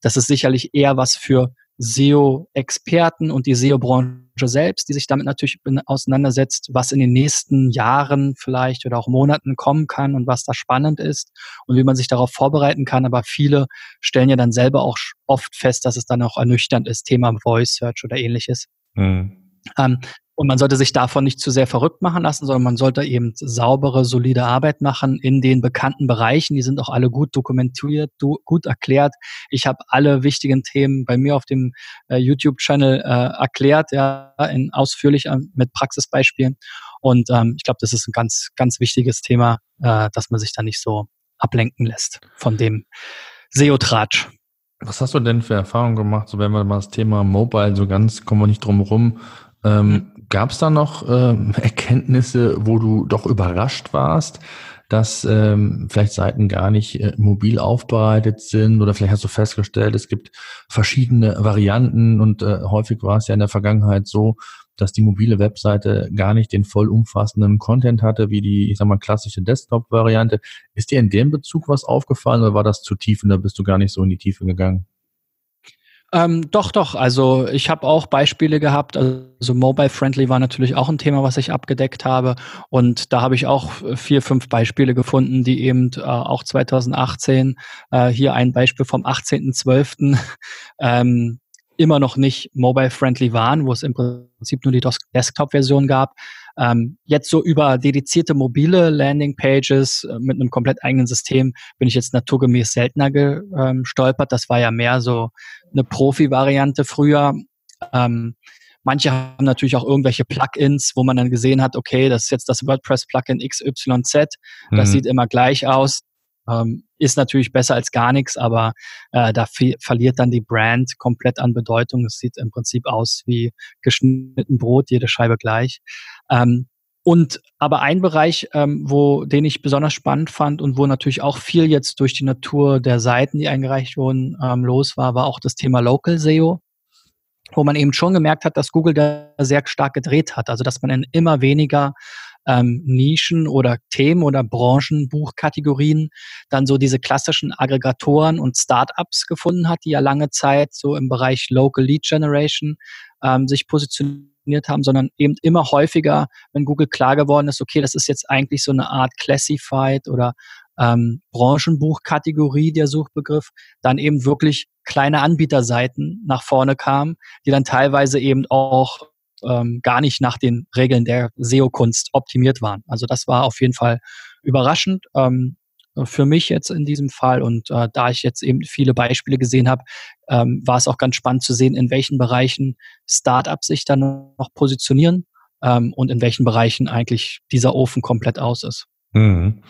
Das ist sicherlich eher was für SEO-Experten und die SEO-Branche selbst, die sich damit natürlich auseinandersetzt, was in den nächsten Jahren vielleicht oder auch Monaten kommen kann und was da spannend ist und wie man sich darauf vorbereiten kann. Aber viele stellen ja dann selber auch oft fest, dass es dann auch ernüchternd ist, Thema Voice Search oder ähnliches. Mhm. Ähm, und man sollte sich davon nicht zu sehr verrückt machen lassen, sondern man sollte eben saubere, solide Arbeit machen in den bekannten Bereichen. Die sind auch alle gut dokumentiert, gut erklärt. Ich habe alle wichtigen Themen bei mir auf dem äh, YouTube-Channel äh, erklärt, ja, in ausführlich äh, mit Praxisbeispielen. Und ähm, ich glaube, das ist ein ganz, ganz wichtiges Thema, äh, dass man sich da nicht so ablenken lässt von dem SEO-Tratsch. Was hast du denn für Erfahrungen gemacht, so wenn wir mal das Thema Mobile, so ganz kommen wir nicht drum rum. Ähm. Gab es da noch ähm, Erkenntnisse, wo du doch überrascht warst, dass ähm, vielleicht Seiten gar nicht äh, mobil aufbereitet sind oder vielleicht hast du festgestellt, es gibt verschiedene Varianten und äh, häufig war es ja in der Vergangenheit so, dass die mobile Webseite gar nicht den vollumfassenden Content hatte, wie die, ich sag mal, klassische Desktop-Variante. Ist dir in dem Bezug was aufgefallen oder war das zu tief und da bist du gar nicht so in die Tiefe gegangen? Ähm, doch, doch. Also ich habe auch Beispiele gehabt. Also Mobile-Friendly war natürlich auch ein Thema, was ich abgedeckt habe. Und da habe ich auch vier, fünf Beispiele gefunden, die eben äh, auch 2018, äh, hier ein Beispiel vom 18.12., ähm, immer noch nicht mobile-friendly waren, wo es im Prinzip nur die Desktop-Version gab. Ähm, jetzt so über dedizierte mobile Landing-Pages äh, mit einem komplett eigenen System bin ich jetzt naturgemäß seltener gestolpert. Das war ja mehr so eine Profi-Variante früher. Ähm, Manche haben natürlich auch irgendwelche Plugins, wo man dann gesehen hat, okay, das ist jetzt das WordPress-Plugin XYZ, das mhm. sieht immer gleich aus. Ähm, ist natürlich besser als gar nichts, aber äh, da verliert dann die Brand komplett an Bedeutung. Es sieht im Prinzip aus wie geschnitten Brot, jede Scheibe gleich. Ähm, und aber ein Bereich, ähm, wo den ich besonders spannend fand und wo natürlich auch viel jetzt durch die Natur der Seiten, die eingereicht wurden, ähm, los war, war auch das Thema Local SEO, wo man eben schon gemerkt hat, dass Google da sehr stark gedreht hat. Also dass man in immer weniger ähm, Nischen oder Themen oder Branchenbuchkategorien dann so diese klassischen Aggregatoren und Startups gefunden hat, die ja lange Zeit so im Bereich Local Lead Generation ähm, sich positioniert haben, sondern eben immer häufiger, wenn Google klar geworden ist, okay, das ist jetzt eigentlich so eine Art Classified oder ähm, Branchenbuchkategorie der Suchbegriff, dann eben wirklich kleine Anbieterseiten nach vorne kamen, die dann teilweise eben auch ähm, gar nicht nach den Regeln der SEO-Kunst optimiert waren. Also das war auf jeden Fall überraschend ähm, für mich jetzt in diesem Fall. Und äh, da ich jetzt eben viele Beispiele gesehen habe, ähm, war es auch ganz spannend zu sehen, in welchen Bereichen Startups sich dann noch positionieren ähm, und in welchen Bereichen eigentlich dieser Ofen komplett aus ist. Mhm.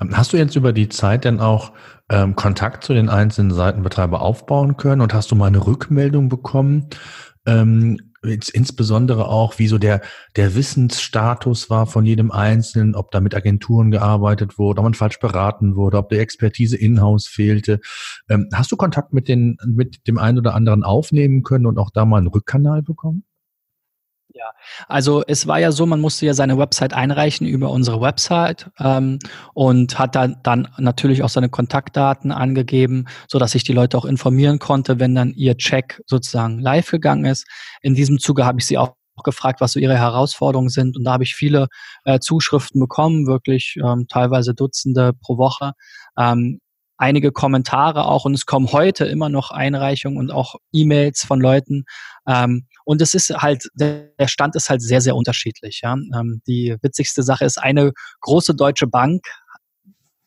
Ähm, hast du jetzt über die Zeit denn auch ähm, Kontakt zu den einzelnen Seitenbetreiber aufbauen können und hast du mal eine Rückmeldung bekommen? Ähm, insbesondere auch, wie so der, der Wissensstatus war von jedem Einzelnen, ob da mit Agenturen gearbeitet wurde, ob man falsch beraten wurde, ob der Expertise in-house fehlte. Ähm, hast du Kontakt mit, den, mit dem einen oder anderen aufnehmen können und auch da mal einen Rückkanal bekommen? Ja, also es war ja so, man musste ja seine Website einreichen über unsere Website ähm, und hat dann, dann natürlich auch seine Kontaktdaten angegeben, so dass ich die Leute auch informieren konnte, wenn dann ihr Check sozusagen live gegangen ist. In diesem Zuge habe ich sie auch gefragt, was so ihre Herausforderungen sind und da habe ich viele äh, Zuschriften bekommen, wirklich ähm, teilweise Dutzende pro Woche. Ähm, einige Kommentare auch und es kommen heute immer noch Einreichungen und auch E-Mails von Leuten. Ähm, und es ist halt, der Stand ist halt sehr, sehr unterschiedlich. Ja? Ähm, die witzigste Sache ist, eine große deutsche Bank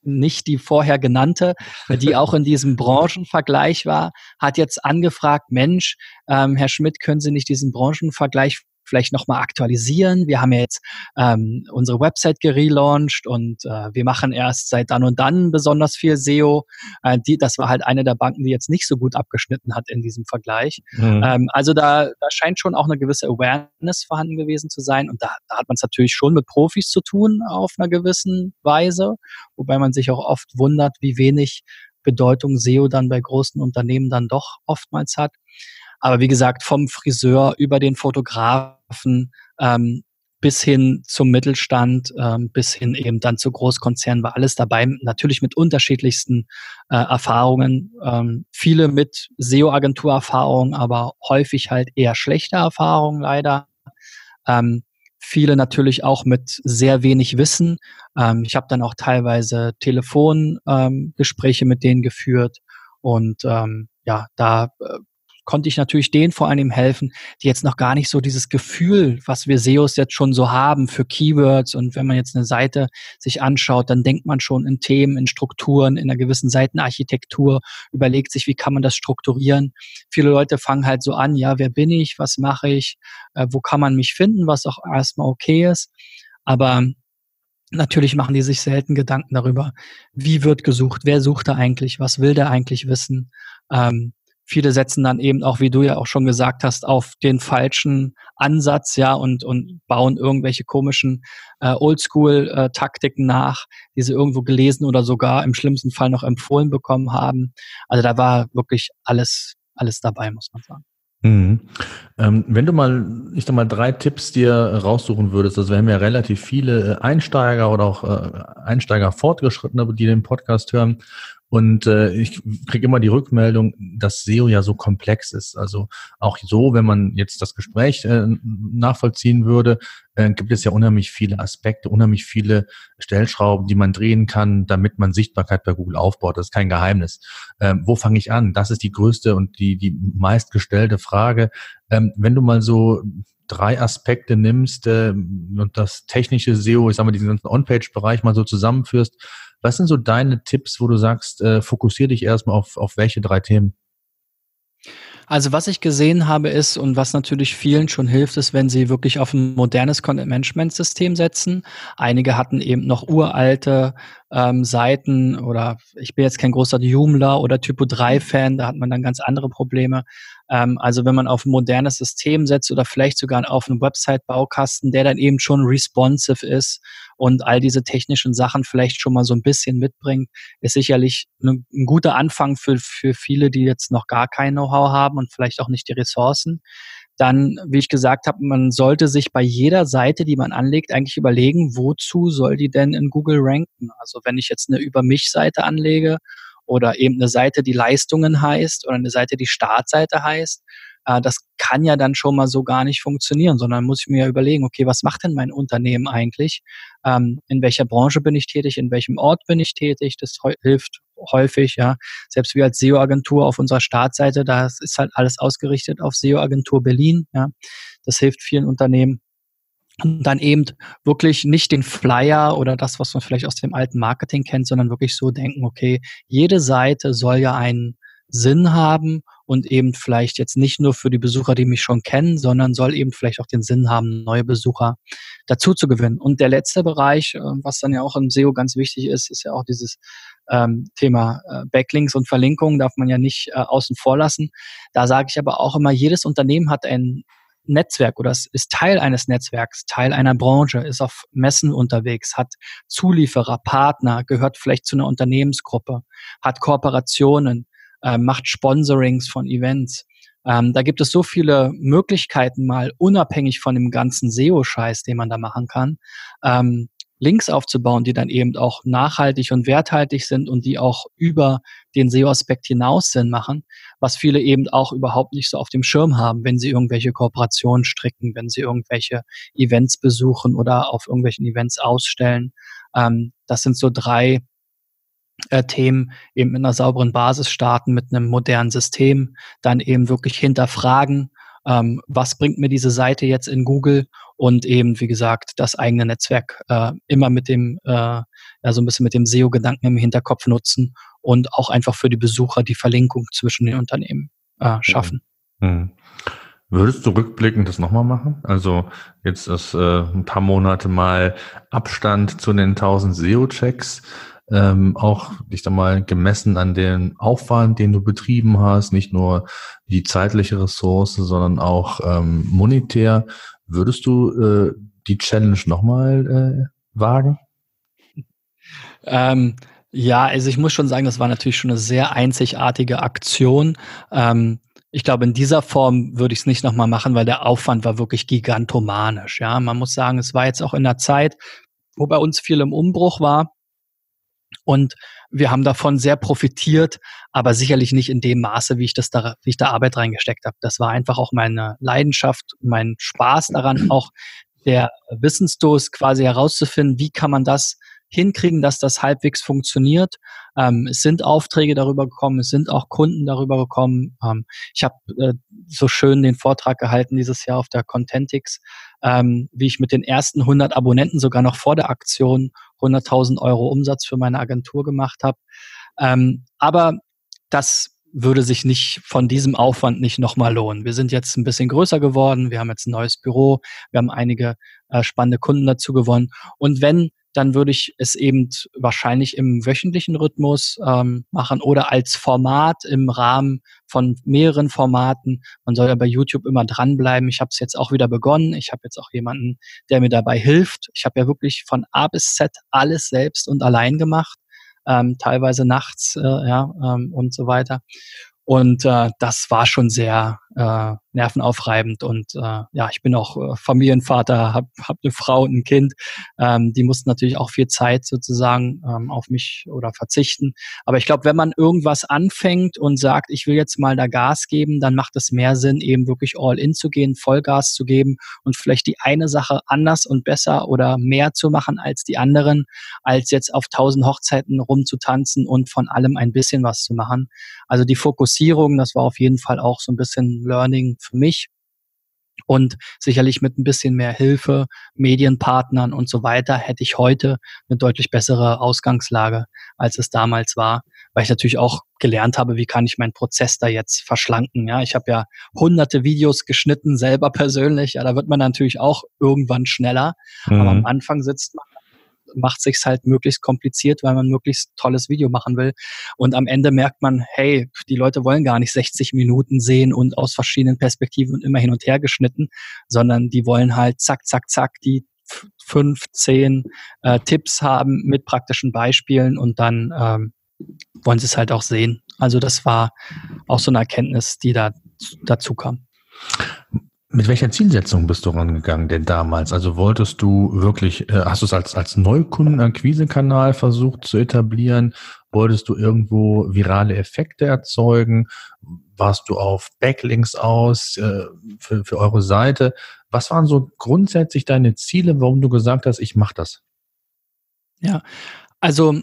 nicht die vorher genannte, die auch in diesem Branchenvergleich war, hat jetzt angefragt, Mensch, ähm, Herr Schmidt, können Sie nicht diesen Branchenvergleich vielleicht nochmal aktualisieren. Wir haben ja jetzt ähm, unsere Website gelauncht und äh, wir machen erst seit dann und dann besonders viel SEO. Äh, die, das war halt eine der Banken, die jetzt nicht so gut abgeschnitten hat in diesem Vergleich. Mhm. Ähm, also da, da scheint schon auch eine gewisse Awareness vorhanden gewesen zu sein und da, da hat man es natürlich schon mit Profis zu tun auf einer gewissen Weise, wobei man sich auch oft wundert, wie wenig Bedeutung SEO dann bei großen Unternehmen dann doch oftmals hat. Aber wie gesagt, vom Friseur über den Fotografen ähm, bis hin zum Mittelstand, ähm, bis hin eben dann zu Großkonzernen war alles dabei. Natürlich mit unterschiedlichsten äh, Erfahrungen. Ähm, viele mit SEO-Agentur-Erfahrungen, aber häufig halt eher schlechte Erfahrungen leider. Ähm, viele natürlich auch mit sehr wenig Wissen. Ähm, ich habe dann auch teilweise Telefongespräche ähm, mit denen geführt und ähm, ja, da äh, konnte ich natürlich denen vor allem helfen, die jetzt noch gar nicht so dieses Gefühl, was wir SEOs jetzt schon so haben für Keywords und wenn man jetzt eine Seite sich anschaut, dann denkt man schon in Themen, in Strukturen, in einer gewissen Seitenarchitektur, überlegt sich, wie kann man das strukturieren. Viele Leute fangen halt so an, ja, wer bin ich, was mache ich, äh, wo kann man mich finden, was auch erstmal okay ist. Aber Natürlich machen die sich selten Gedanken darüber, wie wird gesucht, wer sucht da eigentlich, was will der eigentlich wissen. Ähm, viele setzen dann eben auch, wie du ja auch schon gesagt hast, auf den falschen Ansatz, ja, und, und bauen irgendwelche komischen äh, Oldschool-Taktiken nach, die sie irgendwo gelesen oder sogar im schlimmsten Fall noch empfohlen bekommen haben. Also da war wirklich alles, alles dabei, muss man sagen. Mhm. Ähm, wenn du mal, ich sag mal, drei Tipps dir raussuchen würdest, also wir haben ja relativ viele Einsteiger oder auch äh, Einsteiger Fortgeschrittene, die den Podcast hören und äh, ich kriege immer die Rückmeldung, dass SEO ja so komplex ist. Also auch so, wenn man jetzt das Gespräch äh, nachvollziehen würde, äh, gibt es ja unheimlich viele Aspekte, unheimlich viele Stellschrauben, die man drehen kann, damit man Sichtbarkeit bei Google aufbaut. Das ist kein Geheimnis. Ähm, wo fange ich an? Das ist die größte und die, die meistgestellte Frage. Ähm, wenn du mal so drei Aspekte nimmst äh, und das technische SEO, ich sag mal, diesen ganzen On-Page-Bereich mal so zusammenführst, was sind so deine Tipps, wo du sagst, äh, fokussier dich erstmal auf, auf welche drei Themen? Also was ich gesehen habe ist und was natürlich vielen schon hilft, ist, wenn sie wirklich auf ein modernes Content-Management-System setzen. Einige hatten eben noch uralte ähm, Seiten oder ich bin jetzt kein großer Joomla oder Typo 3 Fan, da hat man dann ganz andere Probleme. Ähm, also wenn man auf ein modernes System setzt oder vielleicht sogar auf einen Website-Baukasten, der dann eben schon responsive ist und all diese technischen Sachen vielleicht schon mal so ein bisschen mitbringt, ist sicherlich ein, ein guter Anfang für, für viele, die jetzt noch gar kein Know-how haben und vielleicht auch nicht die Ressourcen dann, wie ich gesagt habe, man sollte sich bei jeder Seite, die man anlegt, eigentlich überlegen, wozu soll die denn in Google ranken? Also wenn ich jetzt eine Über mich Seite anlege oder eben eine Seite, die Leistungen heißt oder eine Seite, die Startseite heißt, äh, das kann ja dann schon mal so gar nicht funktionieren, sondern muss ich mir ja überlegen, okay, was macht denn mein Unternehmen eigentlich? Ähm, in welcher Branche bin ich tätig? In welchem Ort bin ich tätig? Das hilft häufig, ja. Selbst wir als SEO-Agentur auf unserer Startseite, da ist halt alles ausgerichtet auf SEO-Agentur Berlin, ja. Das hilft vielen Unternehmen. Und dann eben wirklich nicht den Flyer oder das, was man vielleicht aus dem alten Marketing kennt, sondern wirklich so denken, okay, jede Seite soll ja einen Sinn haben und eben vielleicht jetzt nicht nur für die Besucher, die mich schon kennen, sondern soll eben vielleicht auch den Sinn haben, neue Besucher dazu zu gewinnen. Und der letzte Bereich, äh, was dann ja auch im SEO ganz wichtig ist, ist ja auch dieses ähm, Thema äh, Backlinks und Verlinkungen, darf man ja nicht äh, außen vor lassen. Da sage ich aber auch immer, jedes Unternehmen hat ein Netzwerk oder ist Teil eines Netzwerks, Teil einer Branche, ist auf Messen unterwegs, hat Zulieferer, Partner, gehört vielleicht zu einer Unternehmensgruppe, hat Kooperationen, äh, macht Sponsorings von Events. Ähm, da gibt es so viele Möglichkeiten, mal unabhängig von dem ganzen SEO-Scheiß, den man da machen kann, ähm, Links aufzubauen, die dann eben auch nachhaltig und werthaltig sind und die auch über den SEO-Aspekt hinaus Sinn machen, was viele eben auch überhaupt nicht so auf dem Schirm haben, wenn sie irgendwelche Kooperationen stricken, wenn sie irgendwelche Events besuchen oder auf irgendwelchen Events ausstellen. Ähm, das sind so drei äh, Themen eben mit einer sauberen Basis starten, mit einem modernen System, dann eben wirklich hinterfragen, ähm, was bringt mir diese Seite jetzt in Google und eben, wie gesagt, das eigene Netzwerk äh, immer mit dem, äh, ja, so ein bisschen mit dem SEO-Gedanken im Hinterkopf nutzen und auch einfach für die Besucher die Verlinkung zwischen den Unternehmen äh, schaffen. Mhm. Würdest du rückblickend das nochmal machen? Also jetzt ist äh, ein paar Monate mal Abstand zu den 1000 SEO-Checks ähm, auch dich da mal gemessen an den Aufwand, den du betrieben hast, nicht nur die zeitliche Ressource, sondern auch ähm, monetär. Würdest du äh, die Challenge nochmal äh, wagen? Ähm, ja, also ich muss schon sagen, das war natürlich schon eine sehr einzigartige Aktion. Ähm, ich glaube, in dieser Form würde ich es nicht nochmal machen, weil der Aufwand war wirklich gigantomanisch. Ja, man muss sagen, es war jetzt auch in der Zeit, wo bei uns viel im Umbruch war. Und wir haben davon sehr profitiert, aber sicherlich nicht in dem Maße, wie ich das da, wie ich da Arbeit reingesteckt habe. Das war einfach auch meine Leidenschaft, mein Spaß daran, auch der Wissensdurst quasi herauszufinden, wie kann man das hinkriegen, dass das halbwegs funktioniert. Ähm, es sind Aufträge darüber gekommen, es sind auch Kunden darüber gekommen. Ähm, ich habe äh, so schön den Vortrag gehalten dieses Jahr auf der Contentix, ähm, wie ich mit den ersten 100 Abonnenten sogar noch vor der Aktion 100.000 Euro Umsatz für meine Agentur gemacht habe. Ähm, aber das würde sich nicht von diesem Aufwand nicht nochmal lohnen. Wir sind jetzt ein bisschen größer geworden, wir haben jetzt ein neues Büro, wir haben einige äh, spannende Kunden dazu gewonnen. Und wenn dann würde ich es eben wahrscheinlich im wöchentlichen Rhythmus ähm, machen oder als Format im Rahmen von mehreren Formaten. Man soll ja bei YouTube immer dranbleiben. Ich habe es jetzt auch wieder begonnen. Ich habe jetzt auch jemanden, der mir dabei hilft. Ich habe ja wirklich von A bis Z alles selbst und allein gemacht, ähm, teilweise nachts äh, ja, ähm, und so weiter. Und äh, das war schon sehr äh, nervenaufreibend. Und äh, ja, ich bin auch äh, Familienvater, habe hab eine Frau und ein Kind. Ähm, die mussten natürlich auch viel Zeit sozusagen ähm, auf mich oder verzichten. Aber ich glaube, wenn man irgendwas anfängt und sagt, ich will jetzt mal da Gas geben, dann macht es mehr Sinn, eben wirklich all in zu gehen, Vollgas zu geben und vielleicht die eine Sache anders und besser oder mehr zu machen als die anderen, als jetzt auf tausend Hochzeiten rumzutanzen und von allem ein bisschen was zu machen. Also die Fokussierung, das war auf jeden Fall auch so ein bisschen Learning für mich. Und sicherlich mit ein bisschen mehr Hilfe, Medienpartnern und so weiter hätte ich heute eine deutlich bessere Ausgangslage, als es damals war, weil ich natürlich auch gelernt habe, wie kann ich meinen Prozess da jetzt verschlanken. Ja, ich habe ja hunderte Videos geschnitten, selber persönlich. Ja, da wird man natürlich auch irgendwann schneller. Mhm. Aber am Anfang sitzt man macht sich's halt möglichst kompliziert, weil man möglichst tolles Video machen will. Und am Ende merkt man, hey, die Leute wollen gar nicht 60 Minuten sehen und aus verschiedenen Perspektiven immer hin und her geschnitten, sondern die wollen halt zack, zack, zack die fünf, zehn äh, Tipps haben mit praktischen Beispielen und dann ähm, wollen sie es halt auch sehen. Also das war auch so eine Erkenntnis, die da dazu kam. Mit welcher Zielsetzung bist du rangegangen denn damals? Also wolltest du wirklich, äh, hast du es als, als Neukundenakquisekanal versucht zu etablieren? Wolltest du irgendwo virale Effekte erzeugen? Warst du auf Backlinks aus äh, für, für eure Seite? Was waren so grundsätzlich deine Ziele, warum du gesagt hast, ich mache das? Ja, also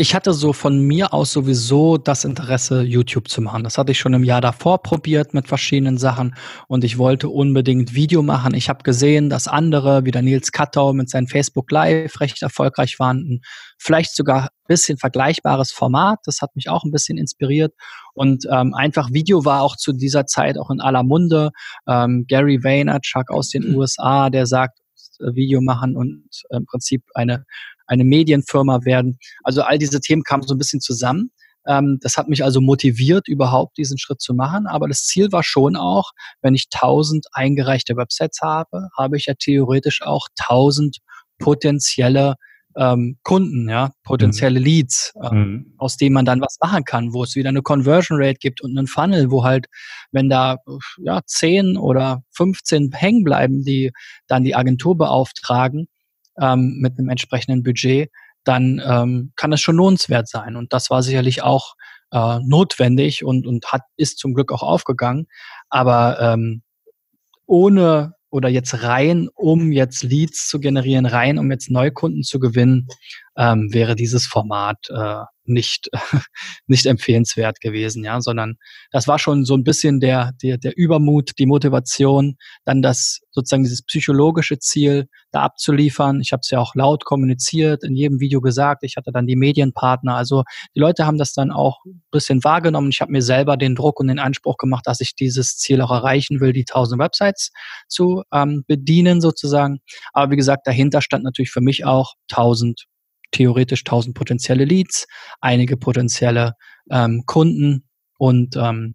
ich hatte so von mir aus sowieso das Interesse, YouTube zu machen. Das hatte ich schon im Jahr davor probiert mit verschiedenen Sachen und ich wollte unbedingt Video machen. Ich habe gesehen, dass andere, wie der Nils Kattau mit seinem Facebook Live recht erfolgreich waren. Vielleicht sogar ein bisschen vergleichbares Format. Das hat mich auch ein bisschen inspiriert. Und ähm, einfach Video war auch zu dieser Zeit auch in aller Munde. Ähm, Gary Vaynerchuk aus den USA, der sagt, Video machen und im Prinzip eine eine Medienfirma werden. Also all diese Themen kamen so ein bisschen zusammen. Ähm, das hat mich also motiviert, überhaupt diesen Schritt zu machen. Aber das Ziel war schon auch, wenn ich 1000 eingereichte Websites habe, habe ich ja theoretisch auch 1000 potenzielle ähm, Kunden, ja, potenzielle mhm. Leads, äh, mhm. aus denen man dann was machen kann, wo es wieder eine Conversion Rate gibt und einen Funnel, wo halt, wenn da ja 10 oder 15 hängen bleiben, die dann die Agentur beauftragen, ähm, mit einem entsprechenden Budget, dann ähm, kann das schon lohnenswert sein. Und das war sicherlich auch äh, notwendig und, und hat, ist zum Glück auch aufgegangen. Aber ähm, ohne oder jetzt rein, um jetzt Leads zu generieren, rein, um jetzt Neukunden zu gewinnen, ähm, wäre dieses Format äh, nicht, nicht empfehlenswert gewesen, ja, sondern das war schon so ein bisschen der, der, der Übermut, die Motivation, dann das sozusagen dieses psychologische Ziel da abzuliefern. Ich habe es ja auch laut kommuniziert, in jedem Video gesagt. Ich hatte dann die Medienpartner. Also die Leute haben das dann auch ein bisschen wahrgenommen. Ich habe mir selber den Druck und den Anspruch gemacht, dass ich dieses Ziel auch erreichen will, die 1000 Websites zu ähm, bedienen sozusagen. Aber wie gesagt, dahinter stand natürlich für mich auch 1000 theoretisch 1000 potenzielle Leads, einige potenzielle ähm, Kunden und ähm,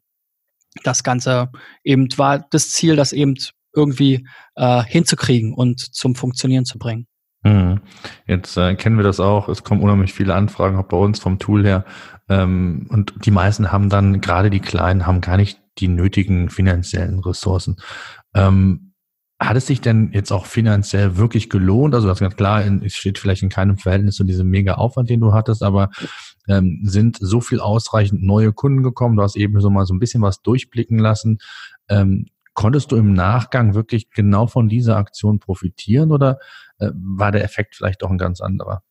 das Ganze eben war das Ziel, das eben irgendwie äh, hinzukriegen und zum Funktionieren zu bringen. Mhm. Jetzt äh, kennen wir das auch. Es kommen unheimlich viele Anfragen auch bei uns vom Tool her. Ähm, und die meisten haben dann, gerade die Kleinen, haben gar nicht die nötigen finanziellen Ressourcen. Ähm, hat es sich denn jetzt auch finanziell wirklich gelohnt? Also das ist ganz klar, es steht vielleicht in keinem Verhältnis zu diesem mega Aufwand, den du hattest, aber ähm, sind so viel ausreichend neue Kunden gekommen? Du hast eben so mal so ein bisschen was durchblicken lassen. Ähm, konntest du im Nachgang wirklich genau von dieser Aktion profitieren oder äh, war der Effekt vielleicht doch ein ganz anderer?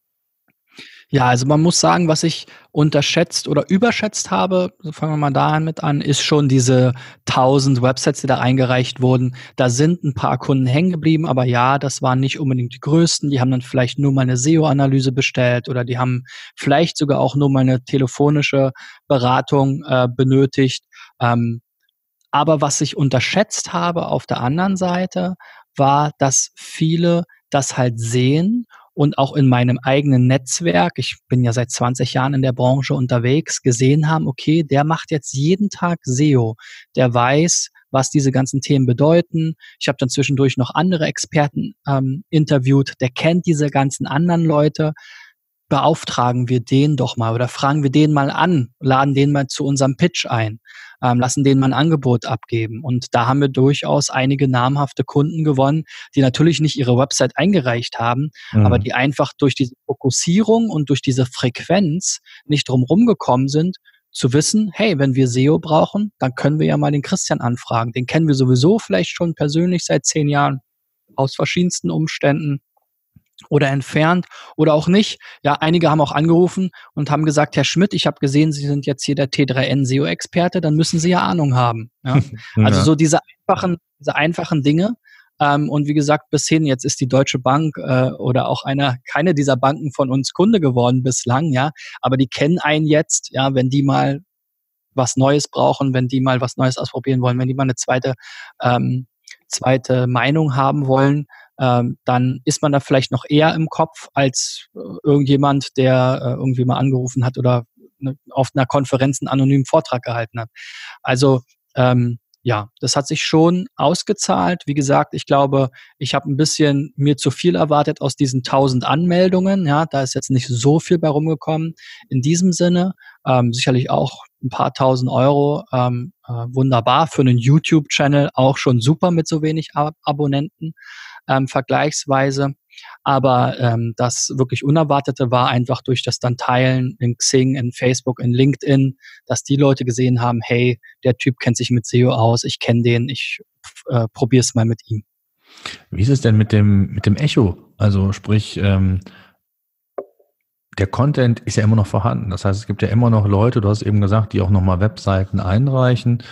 Ja, also man muss sagen, was ich unterschätzt oder überschätzt habe, fangen wir mal damit an, ist schon diese 1000 Websites, die da eingereicht wurden. Da sind ein paar Kunden hängen geblieben, aber ja, das waren nicht unbedingt die größten. Die haben dann vielleicht nur mal eine SEO-Analyse bestellt oder die haben vielleicht sogar auch nur mal eine telefonische Beratung äh, benötigt. Ähm, aber was ich unterschätzt habe auf der anderen Seite, war, dass viele das halt sehen und auch in meinem eigenen Netzwerk, ich bin ja seit 20 Jahren in der Branche unterwegs, gesehen haben, okay, der macht jetzt jeden Tag SEO, der weiß, was diese ganzen Themen bedeuten. Ich habe dann zwischendurch noch andere Experten ähm, interviewt, der kennt diese ganzen anderen Leute. Beauftragen wir den doch mal oder fragen wir den mal an, laden den mal zu unserem Pitch ein ähm, lassen denen mal ein Angebot abgeben. Und da haben wir durchaus einige namhafte Kunden gewonnen, die natürlich nicht ihre Website eingereicht haben, mhm. aber die einfach durch diese Fokussierung und durch diese Frequenz nicht drumherum gekommen sind, zu wissen, hey, wenn wir SEO brauchen, dann können wir ja mal den Christian anfragen. Den kennen wir sowieso vielleicht schon persönlich seit zehn Jahren aus verschiedensten Umständen oder entfernt oder auch nicht. Ja, einige haben auch angerufen und haben gesagt, Herr Schmidt, ich habe gesehen, Sie sind jetzt hier der T3N SEO-Experte, dann müssen Sie ja Ahnung haben. Ja? Also so diese einfachen, diese einfachen Dinge. Ähm, und wie gesagt, bis hin, jetzt ist die Deutsche Bank äh, oder auch einer, keine dieser Banken von uns Kunde geworden bislang, ja, aber die kennen einen jetzt, ja, wenn die mal was Neues brauchen, wenn die mal was Neues ausprobieren wollen, wenn die mal eine zweite, ähm, zweite Meinung haben wollen, ähm, dann ist man da vielleicht noch eher im Kopf als äh, irgendjemand, der äh, irgendwie mal angerufen hat oder ne, auf einer Konferenz einen anonymen Vortrag gehalten hat. Also ähm, ja, das hat sich schon ausgezahlt. Wie gesagt, ich glaube, ich habe ein bisschen mir zu viel erwartet aus diesen tausend Anmeldungen. Ja, da ist jetzt nicht so viel bei rumgekommen. In diesem Sinne ähm, sicherlich auch ein paar tausend Euro. Ähm, äh, wunderbar für einen YouTube-Channel auch schon super mit so wenig Ab Abonnenten ähm, vergleichsweise. Aber ähm, das wirklich Unerwartete war einfach durch das dann Teilen in Xing, in Facebook, in LinkedIn, dass die Leute gesehen haben, hey, der Typ kennt sich mit SEO aus, ich kenne den, ich äh, probiere es mal mit ihm. Wie ist es denn mit dem, mit dem Echo? Also sprich, ähm, der Content ist ja immer noch vorhanden. Das heißt, es gibt ja immer noch Leute, du hast eben gesagt, die auch nochmal Webseiten einreichen.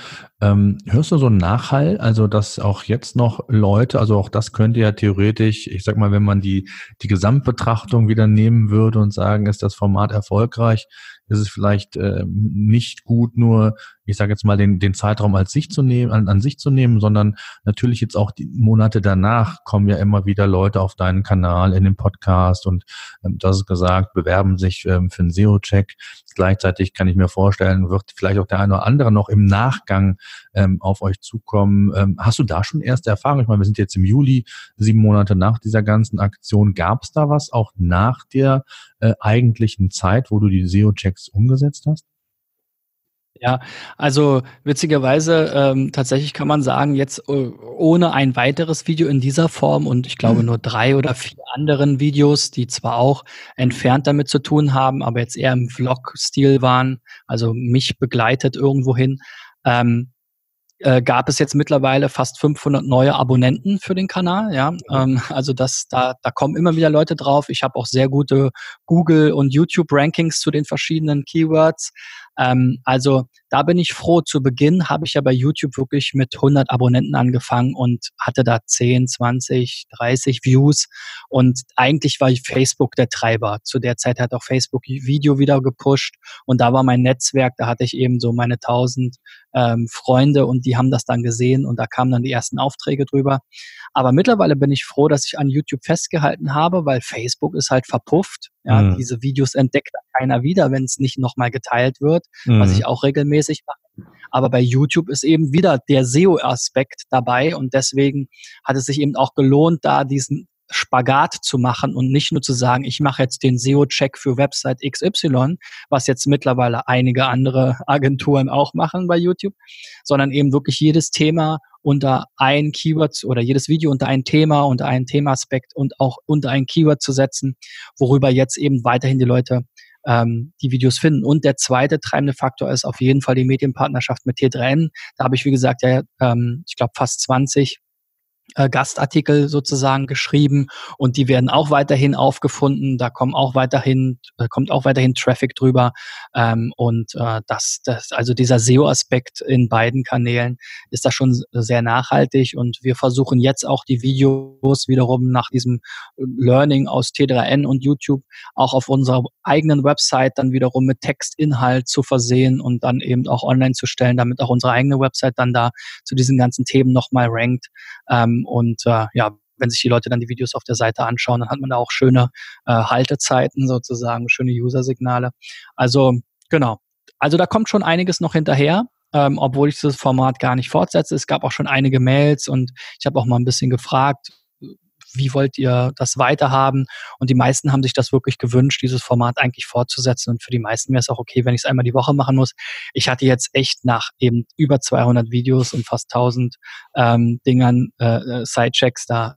Ähm, hörst du so einen Nachhall? Also, dass auch jetzt noch Leute, also auch das könnte ja theoretisch, ich sag mal, wenn man die, die Gesamtbetrachtung wieder nehmen würde und sagen, ist das Format erfolgreich, ist es vielleicht äh, nicht gut, nur, ich sage jetzt mal, den, den Zeitraum als sich zu nehmen, an, an sich zu nehmen, sondern natürlich jetzt auch die Monate danach kommen ja immer wieder Leute auf deinen Kanal in den Podcast und ähm, das ist gesagt, bewerben sich ähm, für einen SEO-Check. Gleichzeitig kann ich mir vorstellen, wird vielleicht auch der eine oder andere noch im Nachgang ähm, auf euch zukommen. Ähm, hast du da schon erste Erfahrungen? Ich meine, wir sind jetzt im Juli, sieben Monate nach dieser ganzen Aktion. Gab es da was auch nach der äh, eigentlichen Zeit, wo du die SEO-Checks umgesetzt hast? Ja, also witzigerweise ähm, tatsächlich kann man sagen, jetzt äh, ohne ein weiteres Video in dieser Form und ich glaube mhm. nur drei oder vier anderen Videos, die zwar auch entfernt damit zu tun haben, aber jetzt eher im Vlog-Stil waren, also mich begleitet irgendwohin, ähm, äh, gab es jetzt mittlerweile fast 500 neue Abonnenten für den Kanal. Ja, ähm, also das, da, da kommen immer wieder Leute drauf. Ich habe auch sehr gute Google und YouTube Rankings zu den verschiedenen Keywords. Ähm, also da bin ich froh. Zu Beginn habe ich ja bei YouTube wirklich mit 100 Abonnenten angefangen und hatte da 10, 20, 30 Views. Und eigentlich war Facebook der Treiber. Zu der Zeit hat auch Facebook Video wieder gepusht. Und da war mein Netzwerk, da hatte ich eben so meine 1000 ähm, Freunde und die haben das dann gesehen und da kamen dann die ersten Aufträge drüber. Aber mittlerweile bin ich froh, dass ich an YouTube festgehalten habe, weil Facebook ist halt verpufft. Ja, mhm. diese Videos entdeckt keiner wieder, wenn es nicht nochmal geteilt wird, mhm. was ich auch regelmäßig mache. Aber bei YouTube ist eben wieder der SEO-Aspekt dabei und deswegen hat es sich eben auch gelohnt, da diesen Spagat zu machen und nicht nur zu sagen, ich mache jetzt den SEO-Check für Website XY, was jetzt mittlerweile einige andere Agenturen auch machen bei YouTube, sondern eben wirklich jedes Thema unter ein Keyword oder jedes Video unter ein Thema, unter einen Themaaspekt und auch unter ein Keyword zu setzen, worüber jetzt eben weiterhin die Leute ähm, die Videos finden. Und der zweite treibende Faktor ist auf jeden Fall die Medienpartnerschaft mit T3N. Da habe ich, wie gesagt, ja, ähm, ich glaube, fast 20 äh, Gastartikel sozusagen geschrieben und die werden auch weiterhin aufgefunden. Da kommen auch weiterhin äh, kommt auch weiterhin Traffic drüber ähm, und äh, das, das also dieser SEO-Aspekt in beiden Kanälen ist da schon sehr nachhaltig und wir versuchen jetzt auch die Videos wiederum nach diesem Learning aus T3N und YouTube auch auf unserer eigenen Website dann wiederum mit Textinhalt zu versehen und dann eben auch online zu stellen, damit auch unsere eigene Website dann da zu diesen ganzen Themen nochmal rankt. Ähm, und äh, ja, wenn sich die Leute dann die Videos auf der Seite anschauen, dann hat man da auch schöne äh, Haltezeiten sozusagen, schöne User-Signale. Also genau. Also da kommt schon einiges noch hinterher. Ähm, obwohl ich das Format gar nicht fortsetze. Es gab auch schon einige Mails und ich habe auch mal ein bisschen gefragt, wie wollt ihr das weiterhaben? Und die meisten haben sich das wirklich gewünscht, dieses Format eigentlich fortzusetzen. Und für die meisten wäre es auch okay, wenn ich es einmal die Woche machen muss. Ich hatte jetzt echt nach eben über 200 Videos und fast 1000 ähm, Dingern, äh, äh, Sidechecks da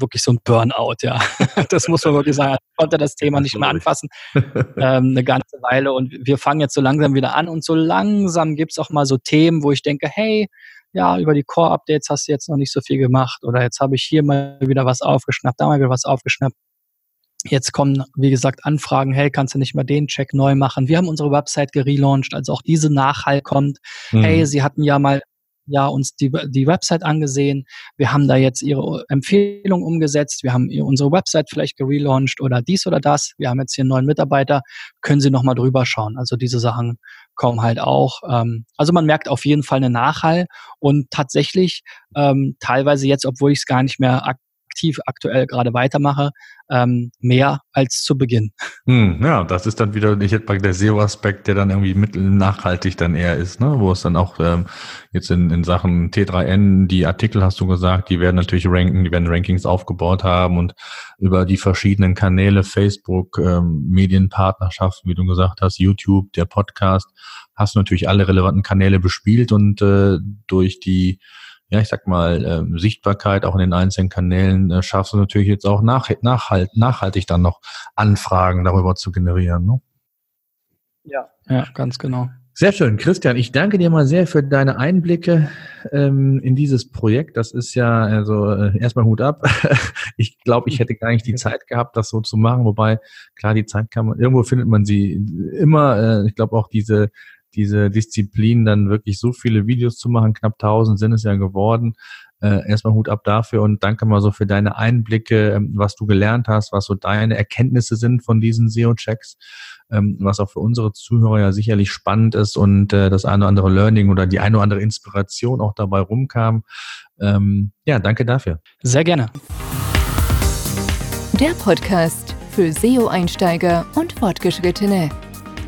wirklich so ein Burnout, ja. Das muss man wirklich sagen. Ich konnte das Thema nicht mehr anfassen. Ähm, eine ganze Weile. Und wir fangen jetzt so langsam wieder an. Und so langsam gibt's auch mal so Themen, wo ich denke, hey, ja, über die Core-Updates hast du jetzt noch nicht so viel gemacht oder jetzt habe ich hier mal wieder was aufgeschnappt, da mal wieder was aufgeschnappt. Jetzt kommen, wie gesagt, Anfragen, hey, kannst du nicht mal den Check neu machen? Wir haben unsere Website gelauncht, also auch diese Nachhall kommt. Mhm. Hey, sie hatten ja mal ja uns die, die Website angesehen. Wir haben da jetzt ihre Empfehlung umgesetzt. Wir haben unsere Website vielleicht gelauncht oder dies oder das. Wir haben jetzt hier einen neuen Mitarbeiter. Können Sie nochmal drüber schauen. Also diese Sachen kommen halt auch. Ähm, also man merkt auf jeden Fall eine Nachhall und tatsächlich ähm, teilweise jetzt, obwohl ich es gar nicht mehr aktiv aktuell gerade weitermache, ähm, mehr als zu Beginn. Hm, ja, das ist dann wieder nicht etwa der SEO-Aspekt, der dann irgendwie mittel nachhaltig dann eher ist, ne? wo es dann auch ähm, jetzt in, in Sachen T3N, die Artikel hast du gesagt, die werden natürlich ranken, die werden Rankings aufgebaut haben und über die verschiedenen Kanäle, Facebook, ähm, Medienpartnerschaften, wie du gesagt hast, YouTube, der Podcast, hast du natürlich alle relevanten Kanäle bespielt und äh, durch die ja, ich sag mal, ähm, Sichtbarkeit auch in den einzelnen Kanälen äh, schaffst du natürlich jetzt auch nach, nachhalt, nachhaltig dann noch Anfragen darüber zu generieren. Ne? Ja, ja, ganz genau. Sehr schön, Christian. Ich danke dir mal sehr für deine Einblicke ähm, in dieses Projekt. Das ist ja also äh, erstmal Hut ab. ich glaube, ich hätte gar nicht die Zeit gehabt, das so zu machen. Wobei klar, die Zeit kann man irgendwo findet man sie immer. Äh, ich glaube auch diese diese Disziplin dann wirklich so viele Videos zu machen, knapp 1000 sind es ja geworden. Äh, erstmal Hut ab dafür und danke mal so für deine Einblicke, ähm, was du gelernt hast, was so deine Erkenntnisse sind von diesen SEO-Checks, ähm, was auch für unsere Zuhörer ja sicherlich spannend ist und äh, das eine oder andere Learning oder die eine oder andere Inspiration auch dabei rumkam. Ähm, ja, danke dafür. Sehr gerne. Der Podcast für SEO-Einsteiger und Fortgeschrittene.